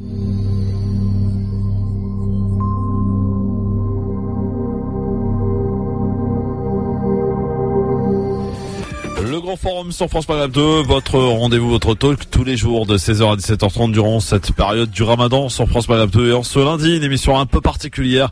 Mm-hmm. Sur France Maghreb 2, votre rendez-vous, votre talk tous les jours de 16h à 17h30 durant cette période du Ramadan sur France Maghreb 2 et en ce lundi une émission un peu particulière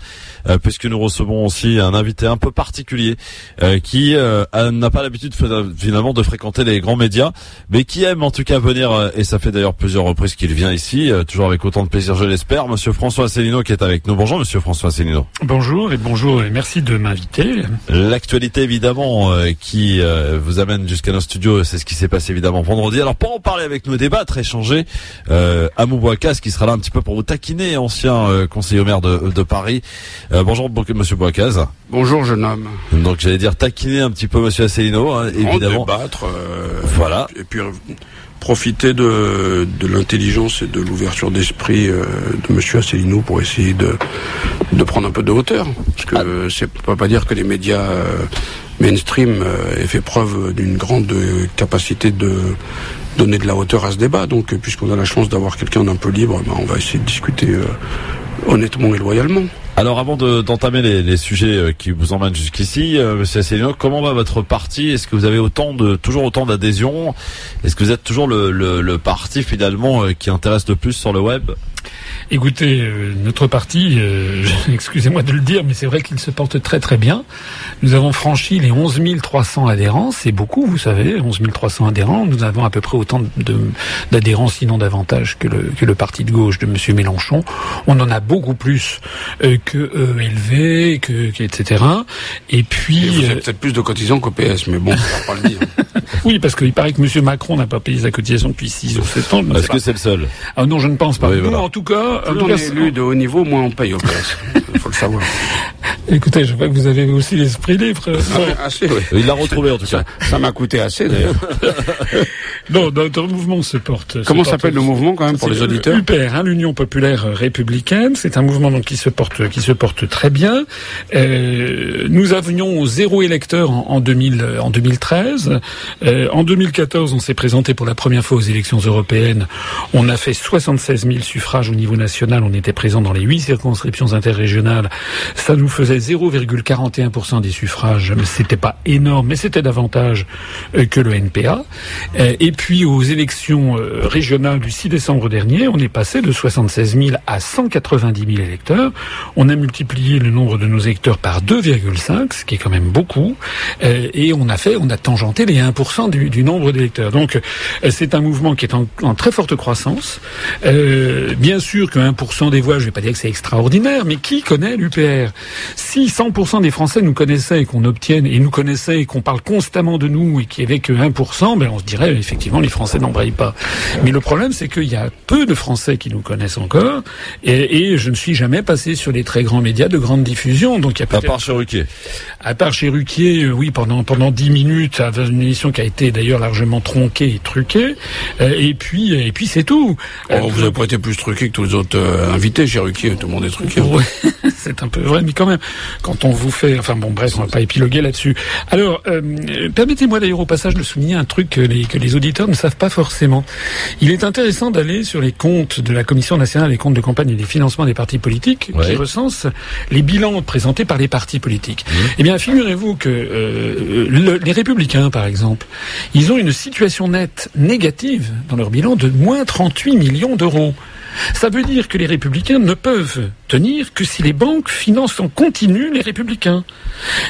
euh, puisque nous recevons aussi un invité un peu particulier euh, qui euh, n'a pas l'habitude finalement de fréquenter les grands médias mais qui aime en tout cas venir et ça fait d'ailleurs plusieurs reprises qu'il vient ici toujours avec autant de plaisir je l'espère monsieur François Asselineau qui est avec nous. Bonjour monsieur François Asselineau. Bonjour et bonjour et merci de m'inviter. L'actualité évidemment qui vous amène jusqu'à nos studios, c'est ce qui s'est passé évidemment vendredi. Alors pour en parler avec nous, débattre, échanger, euh, Amou Bouakas qui sera là un petit peu pour vous taquiner, ancien conseiller au maire de, de Paris. Euh, bonjour Monsieur Bouakaz. Bonjour jeune homme. Donc j'allais dire taquiner un petit peu Monsieur Asselineau, hein, évidemment. débattre. Euh, voilà. Et puis profiter de, de l'intelligence et de l'ouverture d'esprit euh, de Monsieur Asselineau pour essayer de, de prendre un peu de hauteur. Parce que ah. c'est pas pas dire que les médias mainstream aient fait preuve d'une grande capacité de donner de la hauteur à ce débat. Donc, puisqu'on a la chance d'avoir quelqu'un d'un peu libre, ben, on va essayer de discuter honnêtement et loyalement. Alors avant d'entamer les, sujets euh, qui vous emmènent jusqu'ici, euh, Monsieur Asselineau, comment va votre parti? Est-ce que vous avez autant de toujours autant d'adhésions? Est-ce que vous êtes toujours le, le, le parti finalement euh, qui intéresse le plus sur le web? Écoutez, euh, notre parti, euh, excusez-moi de le dire, mais c'est vrai qu'il se porte très très bien. Nous avons franchi les 11 300 adhérents, c'est beaucoup, vous savez, 11 300 adhérents. Nous avons à peu près autant d'adhérents, sinon davantage, que le, que le parti de gauche de M. Mélenchon. On en a beaucoup plus euh, que ELV, que, etc. Et puis... vous avez peut-être plus de cotisants qu'au PS, mais bon, on va pas le dire. oui, parce qu'il paraît que M. Macron n'a pas payé sa cotisation depuis 6 ou 7 ans. Est-ce que c'est le seul? Ah Non, je ne pense pas. en tout cas, plus on est élu de haut niveau, moins on paye au PS. Il faut le savoir. Écoutez, je vois que vous avez aussi l'esprit libre. Ah, assez, oui. Il l'a retrouvé en tout cas. Ça m'a coûté assez d'ailleurs. non, notre mouvement se porte. Comment s'appelle le mouvement quand même pour les auditeurs UPR, hein, l'Union populaire républicaine. C'est un mouvement donc qui se porte qui se porte très bien. Euh, nous avions zéro électeur en, en, 2000, en 2013. Euh, en 2014, on s'est présenté pour la première fois aux élections européennes. On a fait 76 000 suffrages au niveau national. On était présent dans les huit circonscriptions interrégionales. Ça nous faisait 0,41% des suffrages. C'était pas énorme, mais c'était davantage euh, que le NPA. Euh, et puis aux élections euh, régionales du 6 décembre dernier, on est passé de 76 000 à 190 000 électeurs. On a multiplié le nombre de nos électeurs par 2,5, ce qui est quand même beaucoup. Et on a fait, on a tangenté les 1% du, nombre d'électeurs. Donc c'est un mouvement qui est en, très forte croissance. bien sûr que 1% des voix, je vais pas dire que c'est extraordinaire, mais qui connaît l'UPR si 100% des Français nous connaissaient et qu'on obtienne, et nous connaissaient et qu'on parle constamment de nous et qu'il n'y avait que 1%, ben on se dirait effectivement les Français n'embrayent pas. Mais le problème c'est qu'il y a peu de Français qui nous connaissent encore et, et, je ne suis jamais passé sur les très grands médias de grande diffusion. Donc il y a à part chez Ruquier. À part chez Ruquier, euh, oui, pendant pendant 10 minutes, une émission qui a été d'ailleurs largement tronquée et truquée. Euh, et puis et puis c'est tout. Oh, vous n'avez pas été plus truqué que tous les autres euh, invités chez Ruquier. Tout le monde est truqué. Ouais, c'est un peu vrai, mais quand même quand on vous fait, enfin bon, bref, on va pas épiloguer là-dessus. Alors, euh, permettez-moi d'ailleurs au passage de souligner un truc que les, que les auditeurs ne savent pas forcément. Il est intéressant d'aller sur les comptes de la Commission nationale des comptes de campagne et des financements des partis politiques, qui recense les bilans présentés par les partis politiques. Mmh. Eh bien, figurez-vous que euh, les Républicains, par exemple, ils ont une situation nette négative dans leur bilan de moins 38 millions d'euros. Ça veut dire que les républicains ne peuvent tenir que si les banques financent en continu les républicains.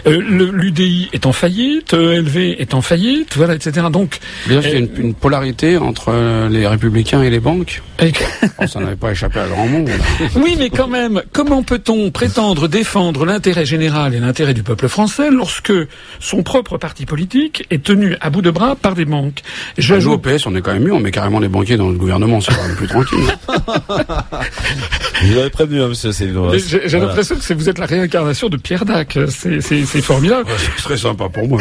Euh, L'UDI est en faillite, ELV est en faillite, voilà, etc. Donc, il y a une, une, polarité entre euh, les républicains et les banques. oh, ça n'avait pas échappé à grand monde. oui, mais quand même, comment peut-on prétendre défendre l'intérêt général et l'intérêt du peuple français lorsque son propre parti politique est tenu à bout de bras par des banques? Nous, au PS, on est quand même mieux, on met carrément les banquiers dans le gouvernement, c'est quand même plus tranquille. Vous avez prévenu, hein, monsieur J'ai l'impression que vous êtes la réincarnation de Pierre Dac. C'est formidable. Ce serait sympa pour moi.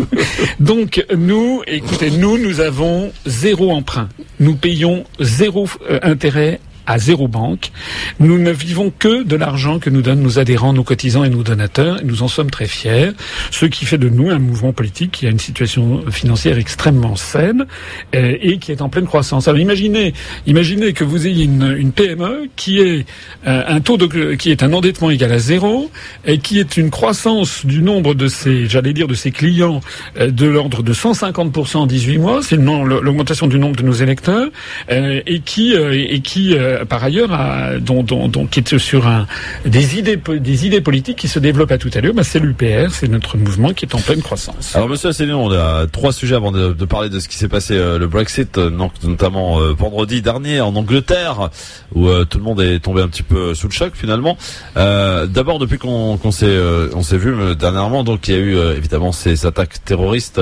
Donc, nous, écoutez, nous, nous avons zéro emprunt. Nous payons zéro euh, intérêt à zéro banque. Nous ne vivons que de l'argent que nous donnent nos adhérents, nos cotisants et nos donateurs. Nous en sommes très fiers. Ce qui fait de nous un mouvement politique qui a une situation financière extrêmement saine euh, et qui est en pleine croissance. Alors imaginez, imaginez que vous ayez une, une PME qui est euh, un taux de, qui est un endettement égal à zéro et qui est une croissance du nombre de ses, j'allais dire, de ses clients euh, de l'ordre de 150% en 18 mois. C'est l'augmentation du nombre de nos électeurs et qui et qui par ailleurs a, dont, dont, dont, qui est sur un des idées des idées politiques qui se développent à tout à l'heure. Bah, c'est l'UPR, c'est notre mouvement qui est en pleine croissance. Alors Monsieur Asselineau, on a trois sujets avant de, de parler de ce qui s'est passé le Brexit, notamment vendredi dernier en Angleterre, où tout le monde est tombé un petit peu sous le choc finalement. Euh, D'abord, depuis qu'on s'est euh, on s'est vu euh, dernièrement, donc il y a eu euh, évidemment ces attaques terroristes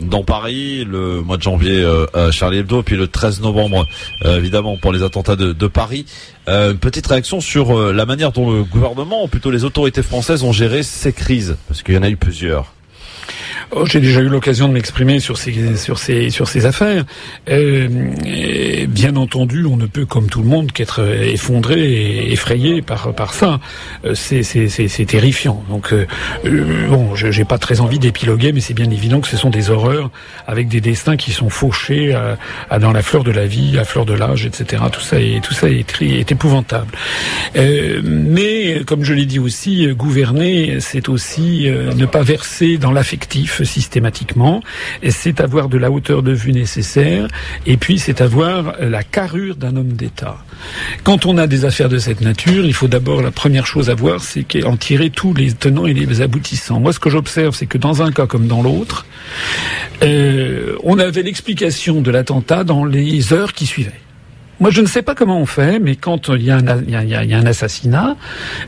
dans Paris le mois de janvier à Charlie Hebdo, puis le 13 novembre évidemment pour les attentats de, Paris. une petite réaction sur la manière dont le gouvernement, ou plutôt les autorités françaises, ont géré ces crises, parce qu'il y en a eu plusieurs. Oh, j'ai déjà eu l'occasion de m'exprimer sur ces sur ces sur ces affaires. Euh, bien entendu, on ne peut, comme tout le monde, qu'être effondré et effrayé par par ça. Euh, c'est terrifiant. Donc euh, euh bon, j'ai pas très envie d'épiloguer, mais c'est bien évident que ce sont des horreurs avec des destins qui sont fauchés à, à dans la fleur de la vie, à fleur de l'âge, etc. Tout ça est tout ça est, épouvantable. Euh, mais comme je l'ai dit aussi, gouverner, c'est aussi ne pas verser dans l'affectif systématiquement, c'est avoir de la hauteur de vue nécessaire, et puis c'est avoir la carrure d'un homme d'État. Quand on a des affaires de cette nature, il faut d'abord, la première chose à voir, c'est qu'en tirer tous les tenants et les aboutissants. Moi, ce que j'observe, c'est que dans un cas comme dans l'autre, euh, on avait l'explication de l'attentat dans les heures qui suivaient. Moi, je ne sais pas comment on fait, mais quand il y a un, il y a, il y a un assassinat,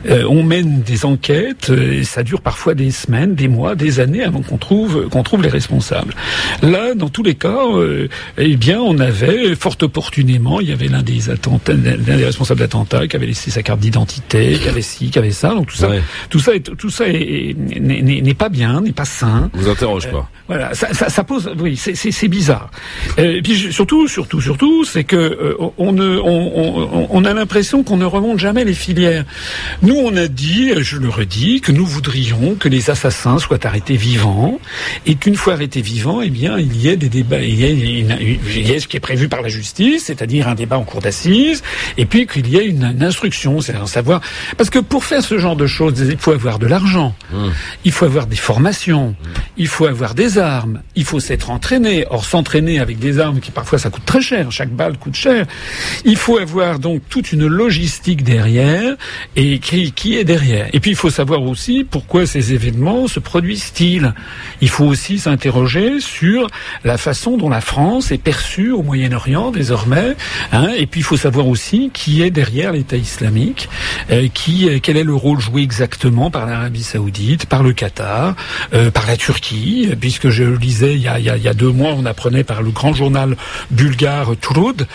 euh, on mène des enquêtes euh, et ça dure parfois des semaines, des mois, des années avant qu'on trouve qu'on trouve les responsables. Là, dans tous les cas, euh, eh bien, on avait fort opportunément, il y avait l'un des attentats, l'un des responsables d'attentat qui avait laissé sa carte d'identité, qui avait ci, qui avait ça. Donc tout ça, tout ça, est, tout ça n'est pas bien, n'est pas sain. Vous interroge quoi Voilà, ça, ça, ça, pose, oui, c'est bizarre. et puis surtout, surtout, surtout, c'est que on, ne, on, on, a l'impression qu'on ne remonte jamais les filières. Nous, on a dit, je le redis, que nous voudrions que les assassins soient arrêtés vivants et qu'une fois arrêtés vivants, eh bien, il y ait des débats, il y ait, il y ait ce qui est prévu par la justice, c'est-à-dire un débat en cour d'assises, et puis qu'il y ait une, instruction, c'est à savoir, parce que pour faire ce genre de choses, il faut avoir de l'argent, mmh. il faut avoir des formations, mmh. il faut avoir des armes, il faut s'être entraîné. Or, s'entraîner avec des armes qui parfois ça coûte très cher, chaque balle coûte cher. Il faut avoir donc toute une logistique derrière et qui, est derrière. Et puis il faut savoir aussi pourquoi ces événements se produisent-ils. Il faut aussi s'interroger sur la façon dont la France est perçue au Moyen-Orient désormais. Hein, et puis il faut savoir aussi qui est derrière l'État islamique, euh, qui, euh, quel est le rôle joué exactement par l'Arabie Saoudite, par le Qatar, euh, par la Turquie, puisque je lisais il y, a, deux mois, on apprenait par le grand journal bulgare Turud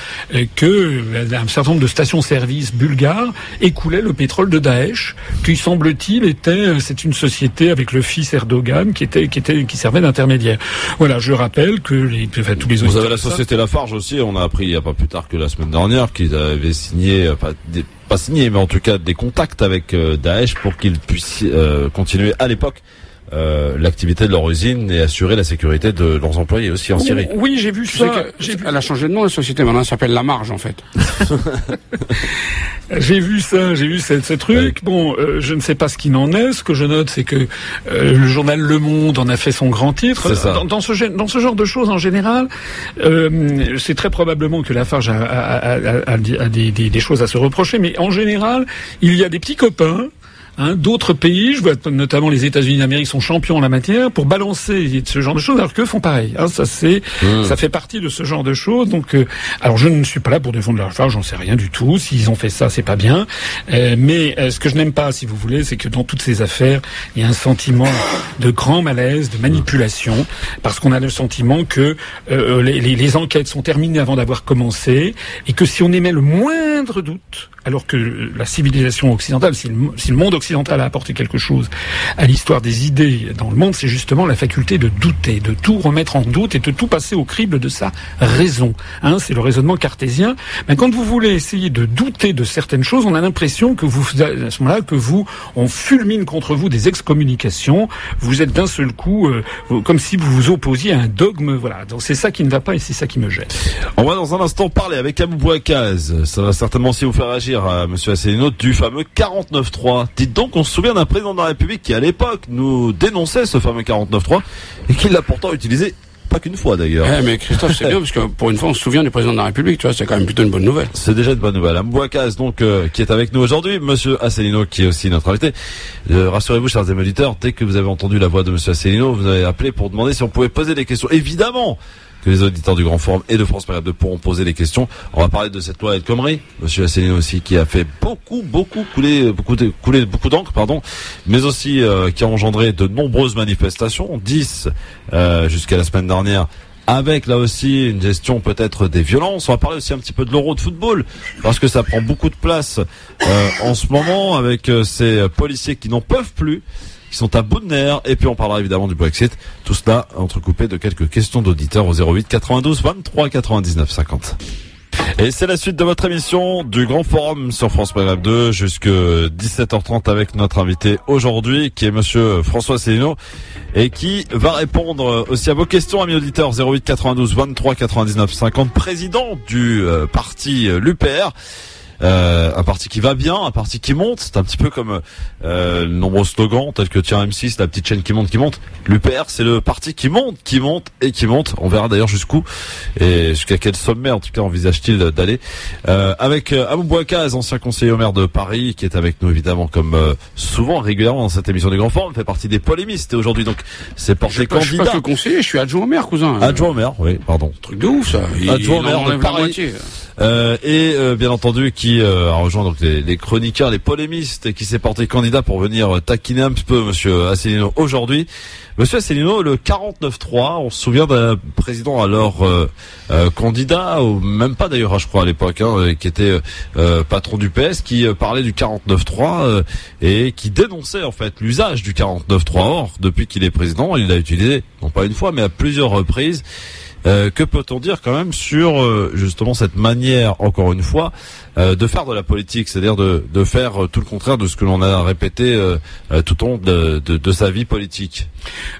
que un certain nombre de stations-service bulgares écoulaient le pétrole de Daesh, qui semble-t-il était, c'est une société avec le fils Erdogan qui était, qui était, qui servait d'intermédiaire. Voilà, je rappelle que les, enfin, tous les Vous avez la société Lafarge aussi. On a appris il n'y a pas plus tard que la semaine dernière qu'ils avaient signé, enfin, pas signé, mais en tout cas des contacts avec euh, Daesh pour qu'ils puissent euh, continuer à l'époque euh, l'activité de leur usine et assurer la sécurité de leurs employés aussi en Syrie. Oui, j'ai vu ça. Elle a changé de nom, la société. Maintenant, elle s'appelle La Marge, en fait. j'ai vu ça, j'ai vu ce, ce truc. Bon, euh, je ne sais pas ce qu'il en est. Ce que je note, c'est que euh, le journal Le Monde en a fait son grand titre. Dans, dans, ce, dans ce genre de choses, en général, c'est très probablement que Lafarge a, a, a, a des, des, des choses à se reprocher. Mais en général, il y a des petits copains Hein, D'autres pays, je vois notamment les États-Unis d'Amérique sont champions en la matière pour balancer ce genre de choses, alors qu'eux font pareil. Hein, ça c'est, mmh. ça fait partie de ce genre de choses. Donc, euh, alors je ne suis pas là pour défendre leur part, j'en sais rien du tout. S'ils ont fait ça, c'est pas bien. Euh, mais euh, ce que je n'aime pas, si vous voulez, c'est que dans toutes ces affaires, il y a un sentiment de grand malaise, de manipulation, parce qu'on a le sentiment que les, les, les, enquêtes sont terminées avant d'avoir commencé, et que si on émet le moindre doute, alors que la civilisation occidentale, si le, monde occidental a apporté quelque chose à l'histoire des idées dans le monde, c'est justement la faculté de douter, de tout remettre en doute et de tout passer au crible de sa raison. Hein, c'est le raisonnement cartésien. Mais quand vous voulez essayer de douter de certaines choses, on a l'impression que vous, à ce moment-là, que vous, on fulmine contre vous des excommunications. Vous êtes d'un seul coup, euh, comme si vous vous opposiez à un dogme. Voilà. Donc c'est ça qui ne va pas et c'est ça qui me gêne. On va dans un instant parler avec Abou Bouakaz. Ça va certainement aussi vous faire réagir, à Monsieur Asselineau, du fameux 49-3. Dites donc, on se souvient d'un président de la République qui, à l'époque, nous dénonçait ce fameux 49-3 et qui l'a pourtant utilisé pas qu'une fois d'ailleurs. Eh, mais Christophe, c'est bien parce que pour une fois, on se souvient du président de la République, tu vois, c'est quand même plutôt une bonne nouvelle. C'est déjà une bonne nouvelle. Ambouakaz, donc, euh, qui est avec nous aujourd'hui, Monsieur Asselineau, qui est aussi notre invité. Euh, rassurez-vous, chers auditeurs, dès que vous avez entendu la voix de Monsieur Asselineau, vous avez appelé pour demander si on pouvait poser des questions. Évidemment, que les auditeurs du Grand Forum et de France Période 2 pourront poser des questions. On va parler de cette loi El Khomri, Monsieur Asselineau aussi, qui a fait beaucoup, beaucoup couler, beaucoup, de, couler beaucoup d'encre, pardon, mais aussi euh, qui a engendré de nombreuses manifestations, 10 euh, jusqu'à la semaine dernière avec là aussi une gestion peut-être des violences. On va parler aussi un petit peu de l'euro de football parce que ça prend beaucoup de place euh, en ce moment avec ces policiers qui n'en peuvent plus qui sont à bout de nerfs. Et puis on parlera évidemment du Brexit. Tout cela entrecoupé de quelques questions d'auditeurs au 08 92 23 99 50. Et c'est la suite de votre émission du Grand Forum sur France Maghreb 2 jusque 17h30 avec notre invité aujourd'hui qui est monsieur François Célineau et qui va répondre aussi à vos questions amis auditeurs 08 92 23 99 50 président du euh, parti euh, l'UPR euh, un parti qui va bien, un parti qui monte. C'est un petit peu comme euh, nombreux slogans tels que tiens M6, la petite chaîne qui monte, qui monte. L'UPR, c'est le parti qui monte, qui monte et qui monte. On verra d'ailleurs jusqu'où et jusqu'à quel sommet, en tout cas, envisage-t-il d'aller. Euh, avec euh, Abou Bouakaz, ancien conseiller au maire de Paris, qui est avec nous évidemment comme euh, souvent régulièrement dans cette émission des grands formes, fait partie des polémistes et aujourd'hui donc c'est porté candidat. Je suis pas que conseiller, je suis adjoint au maire, cousin. Adjoint au maire, oui, pardon. Truc de ouf ça. adjoint au maire de Paris. Euh, et euh, bien entendu qui euh, a rejoint donc les, chroniqueurs, les polémistes et qui s'est porté candidat pour venir taquiner un petit peu Monsieur Asselineau aujourd'hui. Monsieur Asselineau, le 49-3, on se souvient d'un président alors candidat, ou même pas d'ailleurs, je crois à l'époque, hein, qui était patron du PS, qui parlait du 49-3 et qui dénonçait en fait l'usage du 49-3. Or, depuis qu'il est président, il l'a utilisé non pas une fois, mais à plusieurs reprises. Euh, que peut-on dire quand même sur euh, justement cette manière, encore une fois, de faire de la politique, c'est-à-dire de, faire tout le contraire de ce que l'on a répété tout au long de, sa vie politique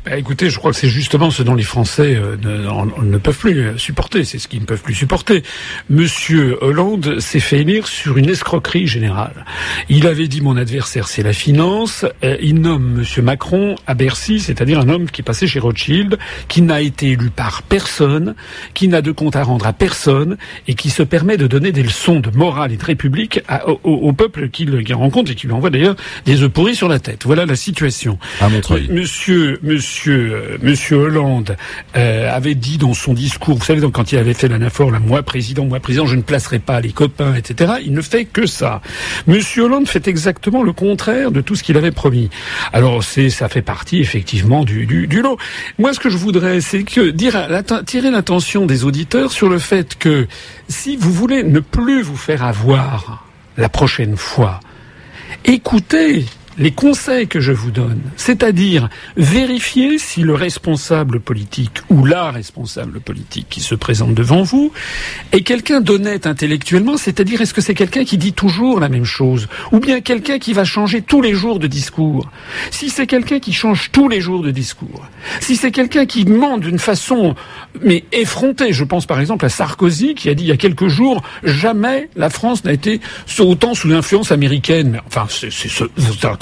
bah, Écoutez, je crois que c'est justement ce dont les Français ne, ne, peuvent plus supporter, c'est ce qu'ils ne peuvent plus supporter. Monsieur Hollande s'est fait élire sur une escroquerie générale. Il avait dit mon adversaire c'est la finance, il nomme Monsieur Macron à Bercy, c'est-à-dire un homme qui est passé chez Rothschild, qui n'a été élu par personne qui n'a de compte à rendre à personne et qui se permet de donner des leçons de morale et de république au, peuple qu'il rencontre et qui lui envoie d'ailleurs des œufs pourris sur la tête. Voilà la situation. À Monsieur, monsieur, euh, monsieur Hollande euh, avait dit dans son discours, vous savez, donc, quand il avait fait l'anaphore, là, moi président, moi président, je ne placerai pas les copains, etc. Il ne fait que ça. Monsieur Hollande fait exactement le contraire de tout ce qu'il avait promis. Alors c'est, ça fait partie effectivement du, du, du lot. Moi, ce que je voudrais, c'est que dire, tirer l'attention des auditeurs sur le fait que si vous voulez ne plus vous faire avoir la prochaine fois, écoutez les conseils que je vous donne, c'est-à-dire vérifier si le responsable politique ou la responsable politique qui se présente devant vous est quelqu'un d'honnête intellectuellement, c'est-à-dire est-ce que c'est quelqu'un qui dit toujours la même chose, ou bien quelqu'un qui va changer tous les jours de discours. Si c'est quelqu'un qui change tous les jours de discours, si c'est quelqu'un qui ment d'une façon mais effrontée, je pense par exemple à Sarkozy qui a dit il y a quelques jours jamais la France n'a été autant sous l'influence américaine. Enfin, c'est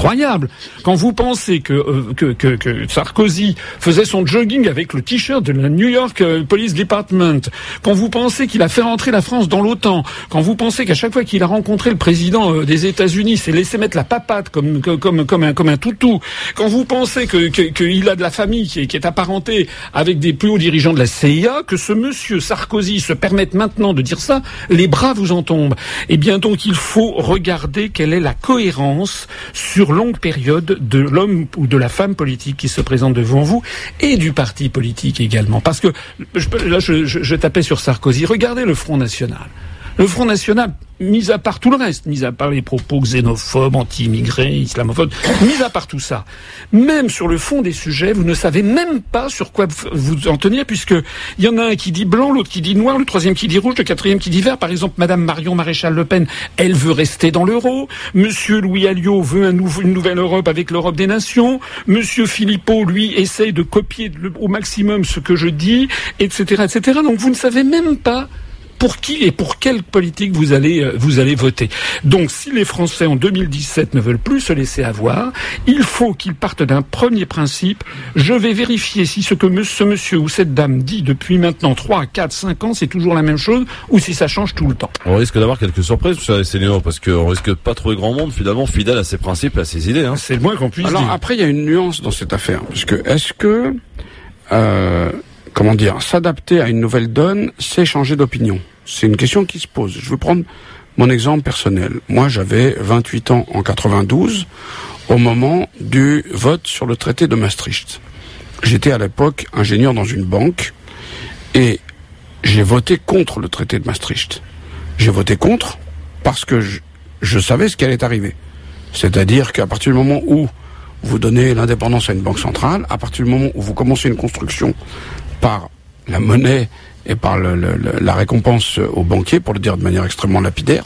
incroyable. Quand vous pensez euh, que, que, que, Sarkozy faisait son jogging avec le t-shirt de la New York euh, Police Department, quand vous pensez qu'il a fait rentrer la France dans l'OTAN, quand vous pensez qu'à chaque fois qu'il a rencontré le président euh, des États-Unis, s'est laissé mettre la papate comme, comme, comme, un, comme toutou, quand vous pensez qu'il que, a de la famille qui est, qui est apparentée avec des plus hauts dirigeants de la CIA, que ce monsieur Sarkozy se permette maintenant de dire ça, les bras vous en tombent. Eh bien donc il faut regarder quelle est la cohérence sur longue période de l'homme ou de la femme politique qui se présente devant vous et du parti politique également. Parce que là, je tapais sur Sarkozy. Regardez le Front National. Le Front National, mis à part tout le reste, mis à part les propos xénophobes, anti-immigrés, islamophobes, mis à part tout ça, même sur le fond des sujets, vous ne savez même pas sur quoi vous en tenir, puisque il y en a un qui dit blanc, l'autre qui dit noir, le troisième qui dit rouge, le quatrième qui dit vert. Par exemple, Madame Marion Maréchal Le Pen, elle veut rester dans l'euro. Monsieur Louis Alliot veut un une nouvelle Europe avec l'Europe des nations. Monsieur Philippot, lui, essaye de copier au maximum ce que je dis, etc., etc. Donc vous ne savez même pas pour qui et pour quelle politique vous allez euh, vous allez voter. Donc si les Français en 2017 ne veulent plus se laisser avoir, il faut qu'ils partent d'un premier principe. Je vais vérifier si ce que ce monsieur ou cette dame dit depuis maintenant 3, 4, 5 ans, c'est toujours la même chose ou si ça change tout le temps. On risque d'avoir quelques surprises, M. Sénéo, parce qu'on risque de pas trouver grand monde finalement fidèle à ses principes, à ses idées. Hein. C'est le moins qu'on puisse Alors, après, il y a une nuance dans cette affaire, parce que est-ce que euh, comment dire, s'adapter à une nouvelle donne, c'est changer d'opinion. C'est une question qui se pose. Je vais prendre mon exemple personnel. Moi, j'avais 28 ans en 92 au moment du vote sur le traité de Maastricht. J'étais à l'époque ingénieur dans une banque et j'ai voté contre le traité de Maastricht. J'ai voté contre parce que je, je savais ce qui allait arriver. C'est-à-dire qu'à partir du moment où vous donnez l'indépendance à une banque centrale, à partir du moment où vous commencez une construction par la monnaie et par le, la récompense aux banquiers, pour le dire de manière extrêmement lapidaire,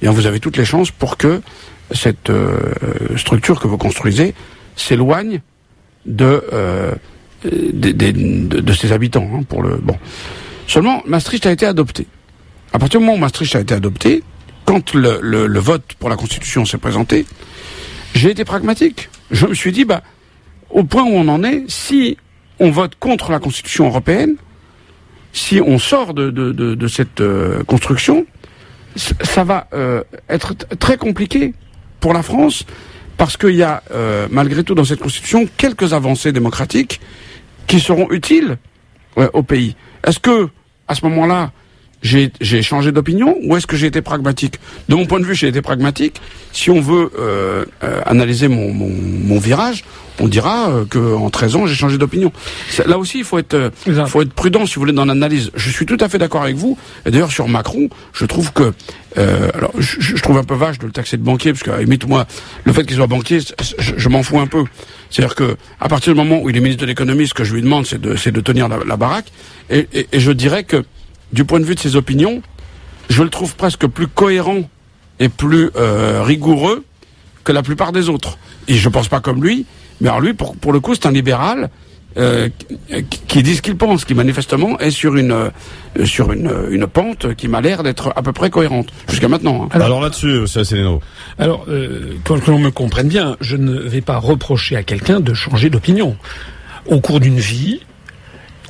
bien vous avez toutes les chances pour que cette euh, structure que vous construisez s'éloigne de, euh, de, de, ses habitants. Hein, pour le bon. Seulement, Maastricht a été adopté. À partir du moment où Maastricht a été adopté, quand le, le vote pour la Constitution s'est présenté, j'ai été pragmatique. Je me suis dit, bah, au point où on en est, si on vote contre la Constitution européenne, si on sort de, de, de, cette euh, construction, ça va euh, être très compliqué pour la France, parce qu'il y a, euh, malgré tout, dans cette Constitution, quelques avancées démocratiques qui seront utiles au pays. Est-ce que, à ce moment-là, j'ai changé d'opinion ou est-ce que j'ai été pragmatique? De mon point de vue, j'ai été pragmatique. Si on veut euh, euh, analyser mon, mon, mon, virage, on dira euh, qu'en 13 ans, j'ai changé d'opinion. Là aussi, il faut être, euh, faut être prudent, si vous voulez, dans l'analyse. Je suis tout à fait d'accord avec vous. Et d'ailleurs, sur Macron, je trouve que... Euh, alors, je, je, trouve un peu vache de le taxer de banquier, parce qu'à limite, moi, le fait qu'il soit banquier, je, je m'en fous un peu. C'est-à-dire que à partir du moment où il est ministre de l'économie, ce que je lui demande, c'est de, de tenir la, la baraque. Et, et, et je dirais que du point de vue de ses opinions, je le trouve presque plus cohérent et plus euh, rigoureux que la plupart des autres. Et je pense pas comme lui, mais alors lui, pour, pour le coup, c'est un libéral euh, qui dit ce qu'il pense, qui manifestement est sur une euh, sur une, une pente qui m'a l'air d'être à peu près cohérente jusqu'à maintenant. Hein. Alors, là-dessus, M. Asselineau. Alors, euh, que l'on me comprenne bien, je ne vais pas reprocher à quelqu'un de changer d'opinion. Au cours d'une vie,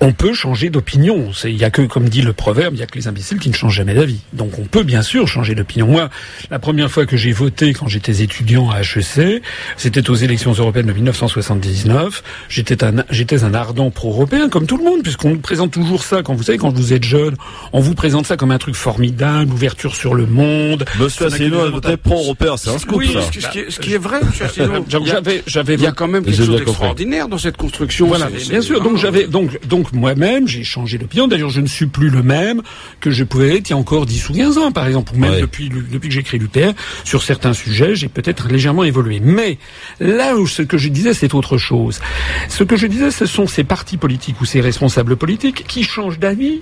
on peut changer d'opinion. Il y a que, comme dit le proverbe, il y a que les imbéciles qui ne changent jamais d'avis. Donc on peut bien sûr changer d'opinion. Moi, la première fois que j'ai voté quand j'étais étudiant à HEC, c'était aux élections européennes de 1979. J'étais un, j'étais un ardent pro-européen, comme tout le monde, puisqu'on présente toujours ça. Quand vous savez, quand vous êtes jeune, on vous présente ça comme un truc formidable, ouverture sur le monde. Monsieur Asselineau a voté pro-européen, c'est un scoop, oui, Ce, qui est, vrai, Monsieur Asselineau. il y a quand même quelque chose d'extraordinaire dans cette construction. Voilà, bien sûr. Donc j'avais, donc, donc moi-même, j'ai changé d'opinion. D'ailleurs, je ne suis plus le même que je pouvais être il y a encore 10 ou 15 ans, par exemple, ou même depuis, depuis que j'écris l'UPR. Sur certains sujets, j'ai peut-être légèrement évolué. Mais là où ce que je disais, c'est autre chose. Ce que je disais, ce sont ces partis politiques ou ces responsables politiques qui changent d'avis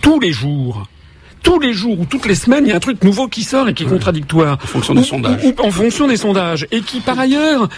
tous les jours tous les jours ou toutes les semaines, il y a un truc nouveau qui sort et qui est contradictoire. En fonction des sondages. en fonction des sondages. Et qui, par ailleurs,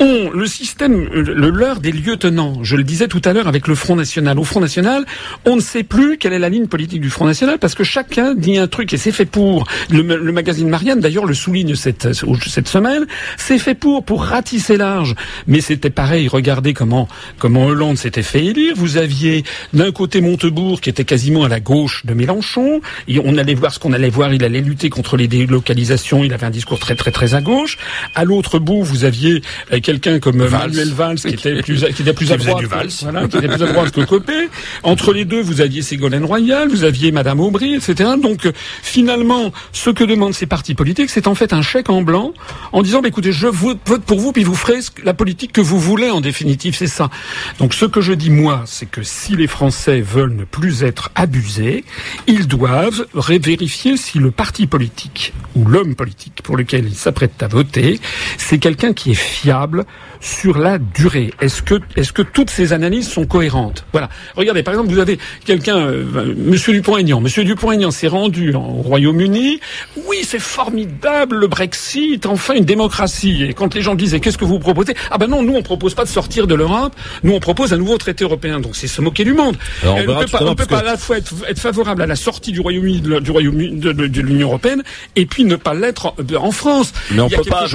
ont le système, le leur des lieutenants. Je le disais tout à l'heure avec le Front National. Au Front National, on ne sait plus quelle est la ligne politique du Front National parce que chacun dit un truc et c'est fait pour. Le, magazine Marianne, d'ailleurs, le souligne cette, cette semaine. C'est fait pour, pour ratisser large. Mais c'était pareil. Regardez comment, comment Hollande s'était fait élire. Vous aviez d'un côté Montebourg qui était quasiment à la gauche de Mélenchon on allait voir ce qu'on allait voir. Il allait lutter contre les délocalisations. Il avait un discours très très très à gauche. À l'autre bout, vous aviez euh, quelqu'un comme Manuel Valls qui était plus qui était plus à droite, voilà, qui était plus à droite que Copé. Entre les deux, vous aviez Ségolène Royal, vous aviez Madame Aubry, etc. Donc euh, finalement, ce que demandent ces partis politiques, c'est en fait un chèque en blanc en disant bah, écoutez, je vote pour vous, puis vous ferez la politique que vous voulez. En définitive, c'est ça. Donc ce que je dis moi, c'est que si les Français veulent ne plus être abusés, ils doivent vérifier si le parti politique ou l'homme politique pour lequel ils s'apprêtent à voter, c'est quelqu'un qui est fiable sur la durée. Est-ce que, est-ce que toutes ces analyses sont cohérentes? Voilà. Regardez, par exemple, vous avez quelqu'un, euh, Monsieur Dupont-Aignan. Monsieur Dupont-Aignan s'est rendu au Royaume-Uni. Oui, c'est formidable le Brexit, enfin une démocratie. Et quand les gens disaient qu'est-ce que vous proposez? Ah ben non, nous on propose pas de sortir de l'Europe. Nous on propose un nouveau traité européen. Donc c'est se moquer du monde. on, ne peut pas, à la fois être, favorable à la sortie du Royaume-Uni du Royaume de, de, l'Union européenne et puis ne pas l'être en, France. Mais on peut pas.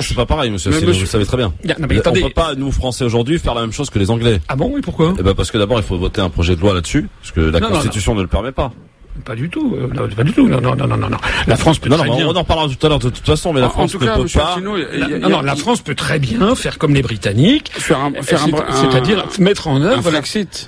C'est pas pareil, monsieur. vous le savez très bien mais attendez. On peut pas, nous Français aujourd'hui, faire la même chose que les Anglais. Ah bon, et pourquoi? Eh ben parce que d'abord, il faut voter un projet de loi là-dessus, parce que la Constitution ne le permet pas. Pas du tout. Euh, non, pas du tout. Non, non, non, non, non. La France peut très bien. On en parlera tout à l'heure de toute façon, mais la France ne peut pas. non, non, la France peut très bien faire comme les Britanniques, faire un, faire c'est-à-dire mettre en œuvre,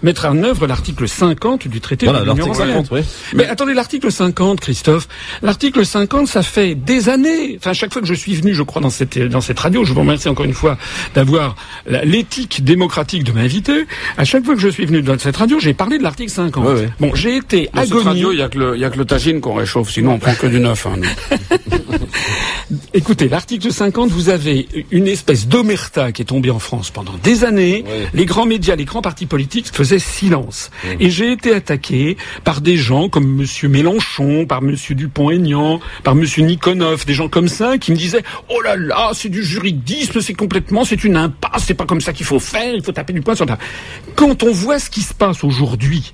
mettre en œuvre l'article 50 du traité de l'Union européenne. Oui. Mais attendez, l'article 50, Christophe. L'article 50, ça fait des années. Enfin, chaque fois que je suis venu, je crois dans cette dans cette radio, je vous remercie encore une fois d'avoir l'éthique démocratique de m'inviter. À chaque fois que je suis venu dans cette radio, j'ai parlé de l'article 50. Bon, j'ai été agonieux il y a que le, y a que le tagine qu'on réchauffe, sinon on prend que du neuf. Hein, Écoutez, l'article 50, vous avez une espèce d'omerta qui est tombée en France pendant des années. Les grands médias, les grands partis politiques faisaient silence. Et j'ai été attaqué par des gens comme Monsieur Mélenchon, par Monsieur Dupont-Aignan, par Monsieur Nikonov, des gens comme ça qui me disaient "Oh là là, c'est du juridisme, c'est complètement, c'est une impasse, c'est pas comme ça qu'il faut faire, il faut taper du poing sur la." Quand on voit ce qui se passe aujourd'hui,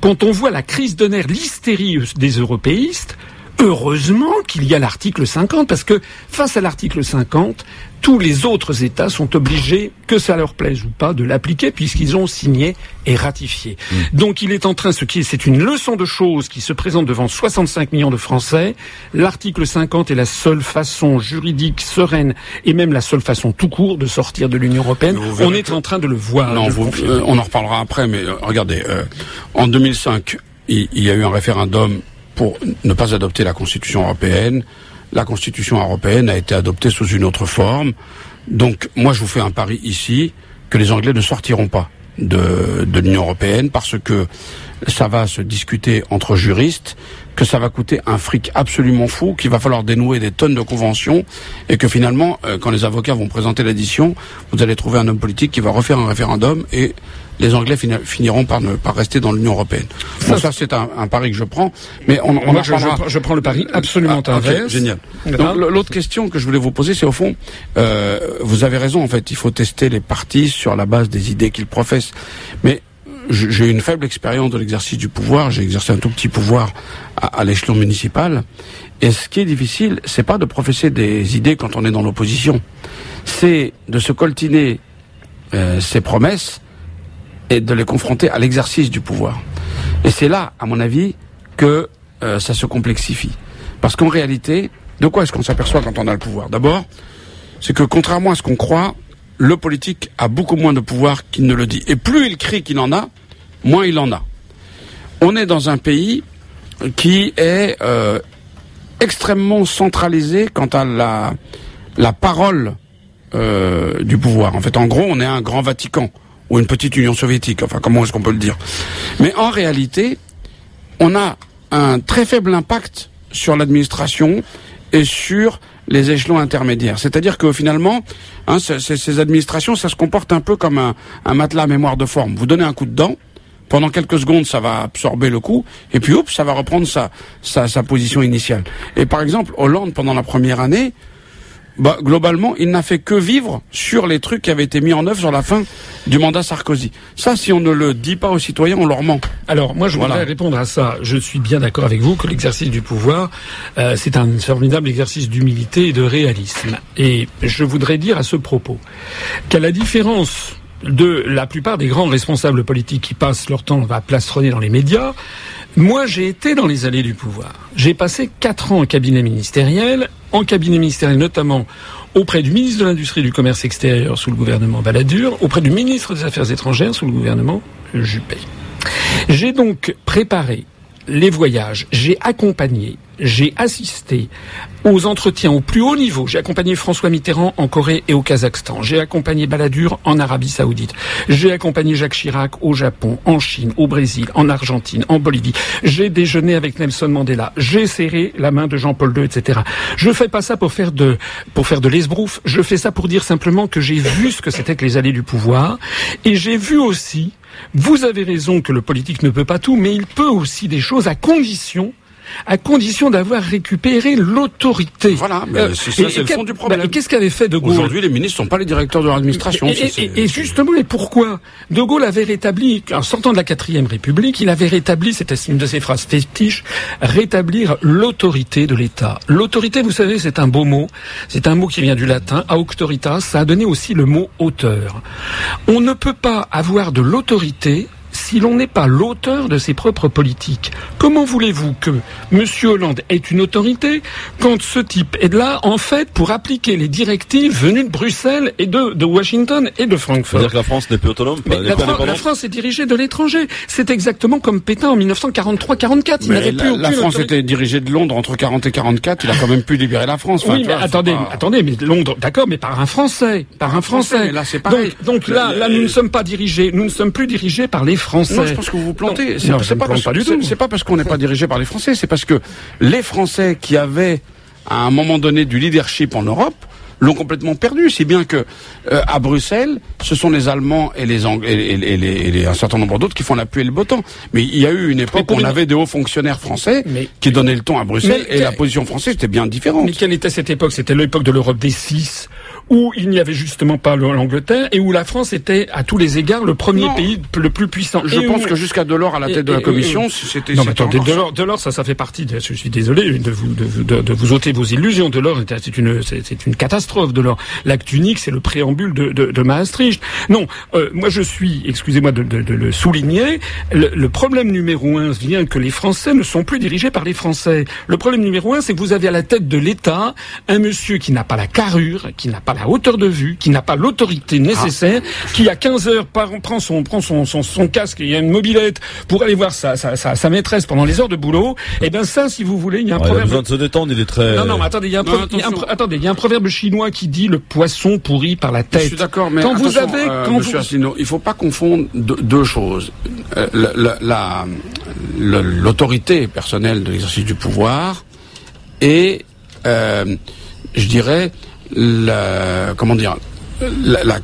quand on voit la crise de nerfs, l'hystérie des européistes, heureusement qu'il y a l'article 50, parce que face à l'article 50, tous les autres États sont obligés, que ça leur plaise ou pas, de l'appliquer puisqu'ils ont signé et ratifié. Mm. Donc il est en train, ce qui c'est une leçon de choses qui se présente devant 65 millions de Français. L'article 50 est la seule façon juridique sereine et même la seule façon tout court de sortir de l'Union européenne. On est en train de le voir. Non, euh, on en reparlera après, mais euh, regardez, euh, en 2005, il y a eu un référendum pour ne pas adopter la Constitution européenne la Constitution européenne a été adoptée sous une autre forme. Donc moi je vous fais un pari ici que les Anglais ne sortiront pas de, de l'Union européenne parce que ça va se discuter entre juristes, que ça va coûter un fric absolument fou, qu'il va falloir dénouer des tonnes de conventions, et que finalement, euh, quand les avocats vont présenter l'addition, vous allez trouver un homme politique qui va refaire un référendum et les Anglais finiront par ne pas rester dans l'Union européenne. Bon, ça, c'est un, pari que je prends, mais on, on je, je, prends le pari absolument ah, inverse. génial. Donc l'autre question que je voulais vous poser, c'est au fond, euh, vous avez raison en fait, il faut tester les partis sur la base des idées qu'ils professent, mais j'ai une faible expérience de l'exercice du pouvoir. J'ai exercé un tout petit pouvoir à, l'échelon municipal. Et ce qui est difficile, c'est pas de professer des idées quand on est dans l'opposition. C'est de se coltiner euh, ses promesses et de les confronter à l'exercice du pouvoir. Et c'est là, à mon avis, que euh, ça se complexifie. Parce qu'en réalité, de quoi est-ce qu'on s'aperçoit quand on a le pouvoir? D'abord, c'est que contrairement à ce qu'on croit, le politique a beaucoup moins de pouvoir qu'il ne le dit. Et plus il crie qu'il en a, moins il en a. On est dans un pays qui est euh, extrêmement centralisé quant à la, parole euh, du pouvoir. En fait, en gros, on est un grand Vatican ou une petite Union soviétique, enfin comment est-ce qu'on peut le dire Mais en réalité, on a un très faible impact sur l'administration et sur les échelons intermédiaires. C'est-à-dire que finalement, hein, ces administrations, ça se comporte un peu comme un, un matelas mémoire de forme. Vous donnez un coup de dent, pendant quelques secondes, ça va absorber le coup, et puis oups, ça va reprendre sa, sa, sa position initiale. Et par exemple, Hollande, pendant la première année, bah, globalement, il n'a fait que vivre sur les trucs qui avaient été mis en œuvre sur la fin du mandat Sarkozy. Ça, si on ne le dit pas aux citoyens, on leur ment. Alors, moi, je voudrais répondre à ça. Je suis bien d'accord avec vous que l'exercice du pouvoir, euh, c'est un formidable exercice d'humilité et de réalisme. Et je voudrais dire à ce propos qu'à la différence de la plupart des grands responsables politiques qui passent leur temps à plastronner dans les médias, moi, j'ai été dans les allées du pouvoir. J'ai passé quatre ans en cabinet ministériel, en cabinet ministériel notamment auprès du ministre de l'Industrie et du Commerce extérieur sous le gouvernement Balladur, auprès du ministre des Affaires étrangères sous le gouvernement Juppé. J'ai donc préparé les voyages, j'ai accompagné, j'ai assisté aux entretiens au plus haut niveau. J'ai accompagné François Mitterrand en Corée et au Kazakhstan. J'ai accompagné Balladur en Arabie Saoudite. J'ai accompagné Jacques Chirac au Japon, en Chine, au Brésil, en Argentine, en Bolivie. J'ai déjeuné avec Nelson Mandela. J'ai serré la main de Jean-Paul II, etc. Je fais pas ça pour faire de pour faire de l'esbrouf. Je fais ça pour dire simplement que j'ai vu ce que c'était que les allées du pouvoir et j'ai vu aussi vous avez raison que le politique ne peut pas tout, mais il peut aussi des choses à condition à condition d'avoir récupéré l'autorité. Voilà, euh, c'est ça, c'est le fond du problème. Bah, qu'est-ce qu'avait fait De Gaulle Aujourd'hui, les ministres ne sont pas les directeurs de l'administration. Et, justement, et pourquoi De Gaulle avait rétabli, en sortant de la quatrième République, il avait rétabli, c'était une de ses phrases fétiches, rétablir l'autorité de l'État. L'autorité, vous savez, c'est un beau mot. C'est un mot qui vient du latin, auctoritas. Ça a donné aussi le mot auteur. On ne peut pas avoir de l'autorité si l'on n'est pas l'auteur de ses propres politiques. Comment voulez-vous que M. Hollande ait une autorité quand ce type est là, en fait, pour appliquer les directives venues de Bruxelles et de, de Washington et de Francfort? C'est-à-dire que la France n'est plus autonome la, France est dirigée de l'étranger. C'est exactement comme Pétain en 1943-44. Il n'avait plus La France était dirigée de Londres entre 40 et 44. Il a quand même pu libérer la France. oui, mais attendez, attendez, mais Londres, d'accord, mais par un Français, par un Français. là, c'est pareil. Donc, là, là, nous ne sommes pas dirigés, nous ne sommes plus dirigés par les Français. Non, je pense que vous vous plantez. C'est pas, pas, du tout. C'est pas parce qu'on n'est pas dirigé par les Français, c'est parce que les Français qui avaient à un moment donné du leadership en Europe l'ont complètement perdu. Si bien que euh, à Bruxelles, ce sont les Allemands et les Anglais et, les, un certain nombre d'autres qui font la pluie et le beau temps. Mais il y a eu une époque où on avait des hauts fonctionnaires français qui donnaient le ton à Bruxelles et la position française était bien différente. Mais quelle était cette époque? C'était l'époque de l'Europe des six où il n'y avait justement pas l'Angleterre et où la France était à tous les égards le premier pays le plus puissant. Je pense que jusqu'à Delors à la tête de la Commission, c'était... Non, mais attendez, Delors, Delors, ça, ça fait partie... De, je suis désolé de vous, de, de, vous ôter vos illusions. Delors, c'est une, c'est une catastrophe. Delors, l'acte unique, c'est le préambule de, de, de Maastricht. Non, euh, moi je suis, excusez-moi de, de, le souligner, le, le, problème numéro un vient que les Français ne sont plus dirigés par les Français. Le problème numéro un, c'est que vous avez à la tête de l'État un monsieur qui n'a pas la carrure, qui n'a pas la hauteur de vue, qui n'a pas l'autorité nécessaire, qui à 15 heures prend son prend son, son, son casque et une mobilette pour aller voir sa, sa, sa, maîtresse pendant les heures de boulot. Et eh ben ça, si vous voulez, il y a un proverbe. Il a besoin de se détendre, il est très. Non non, mais attendez, il y a un, attendez, il y a un proverbe chinois qui dit le poisson pourri par la tête. Je suis d'accord, mais quand vous avez, euh, quand Monsieur vous... il faut pas confondre deux, choses. Euh, l'autorité personnelle de l'exercice du pouvoir et, euh, je dirais, la, comment dire, la, la,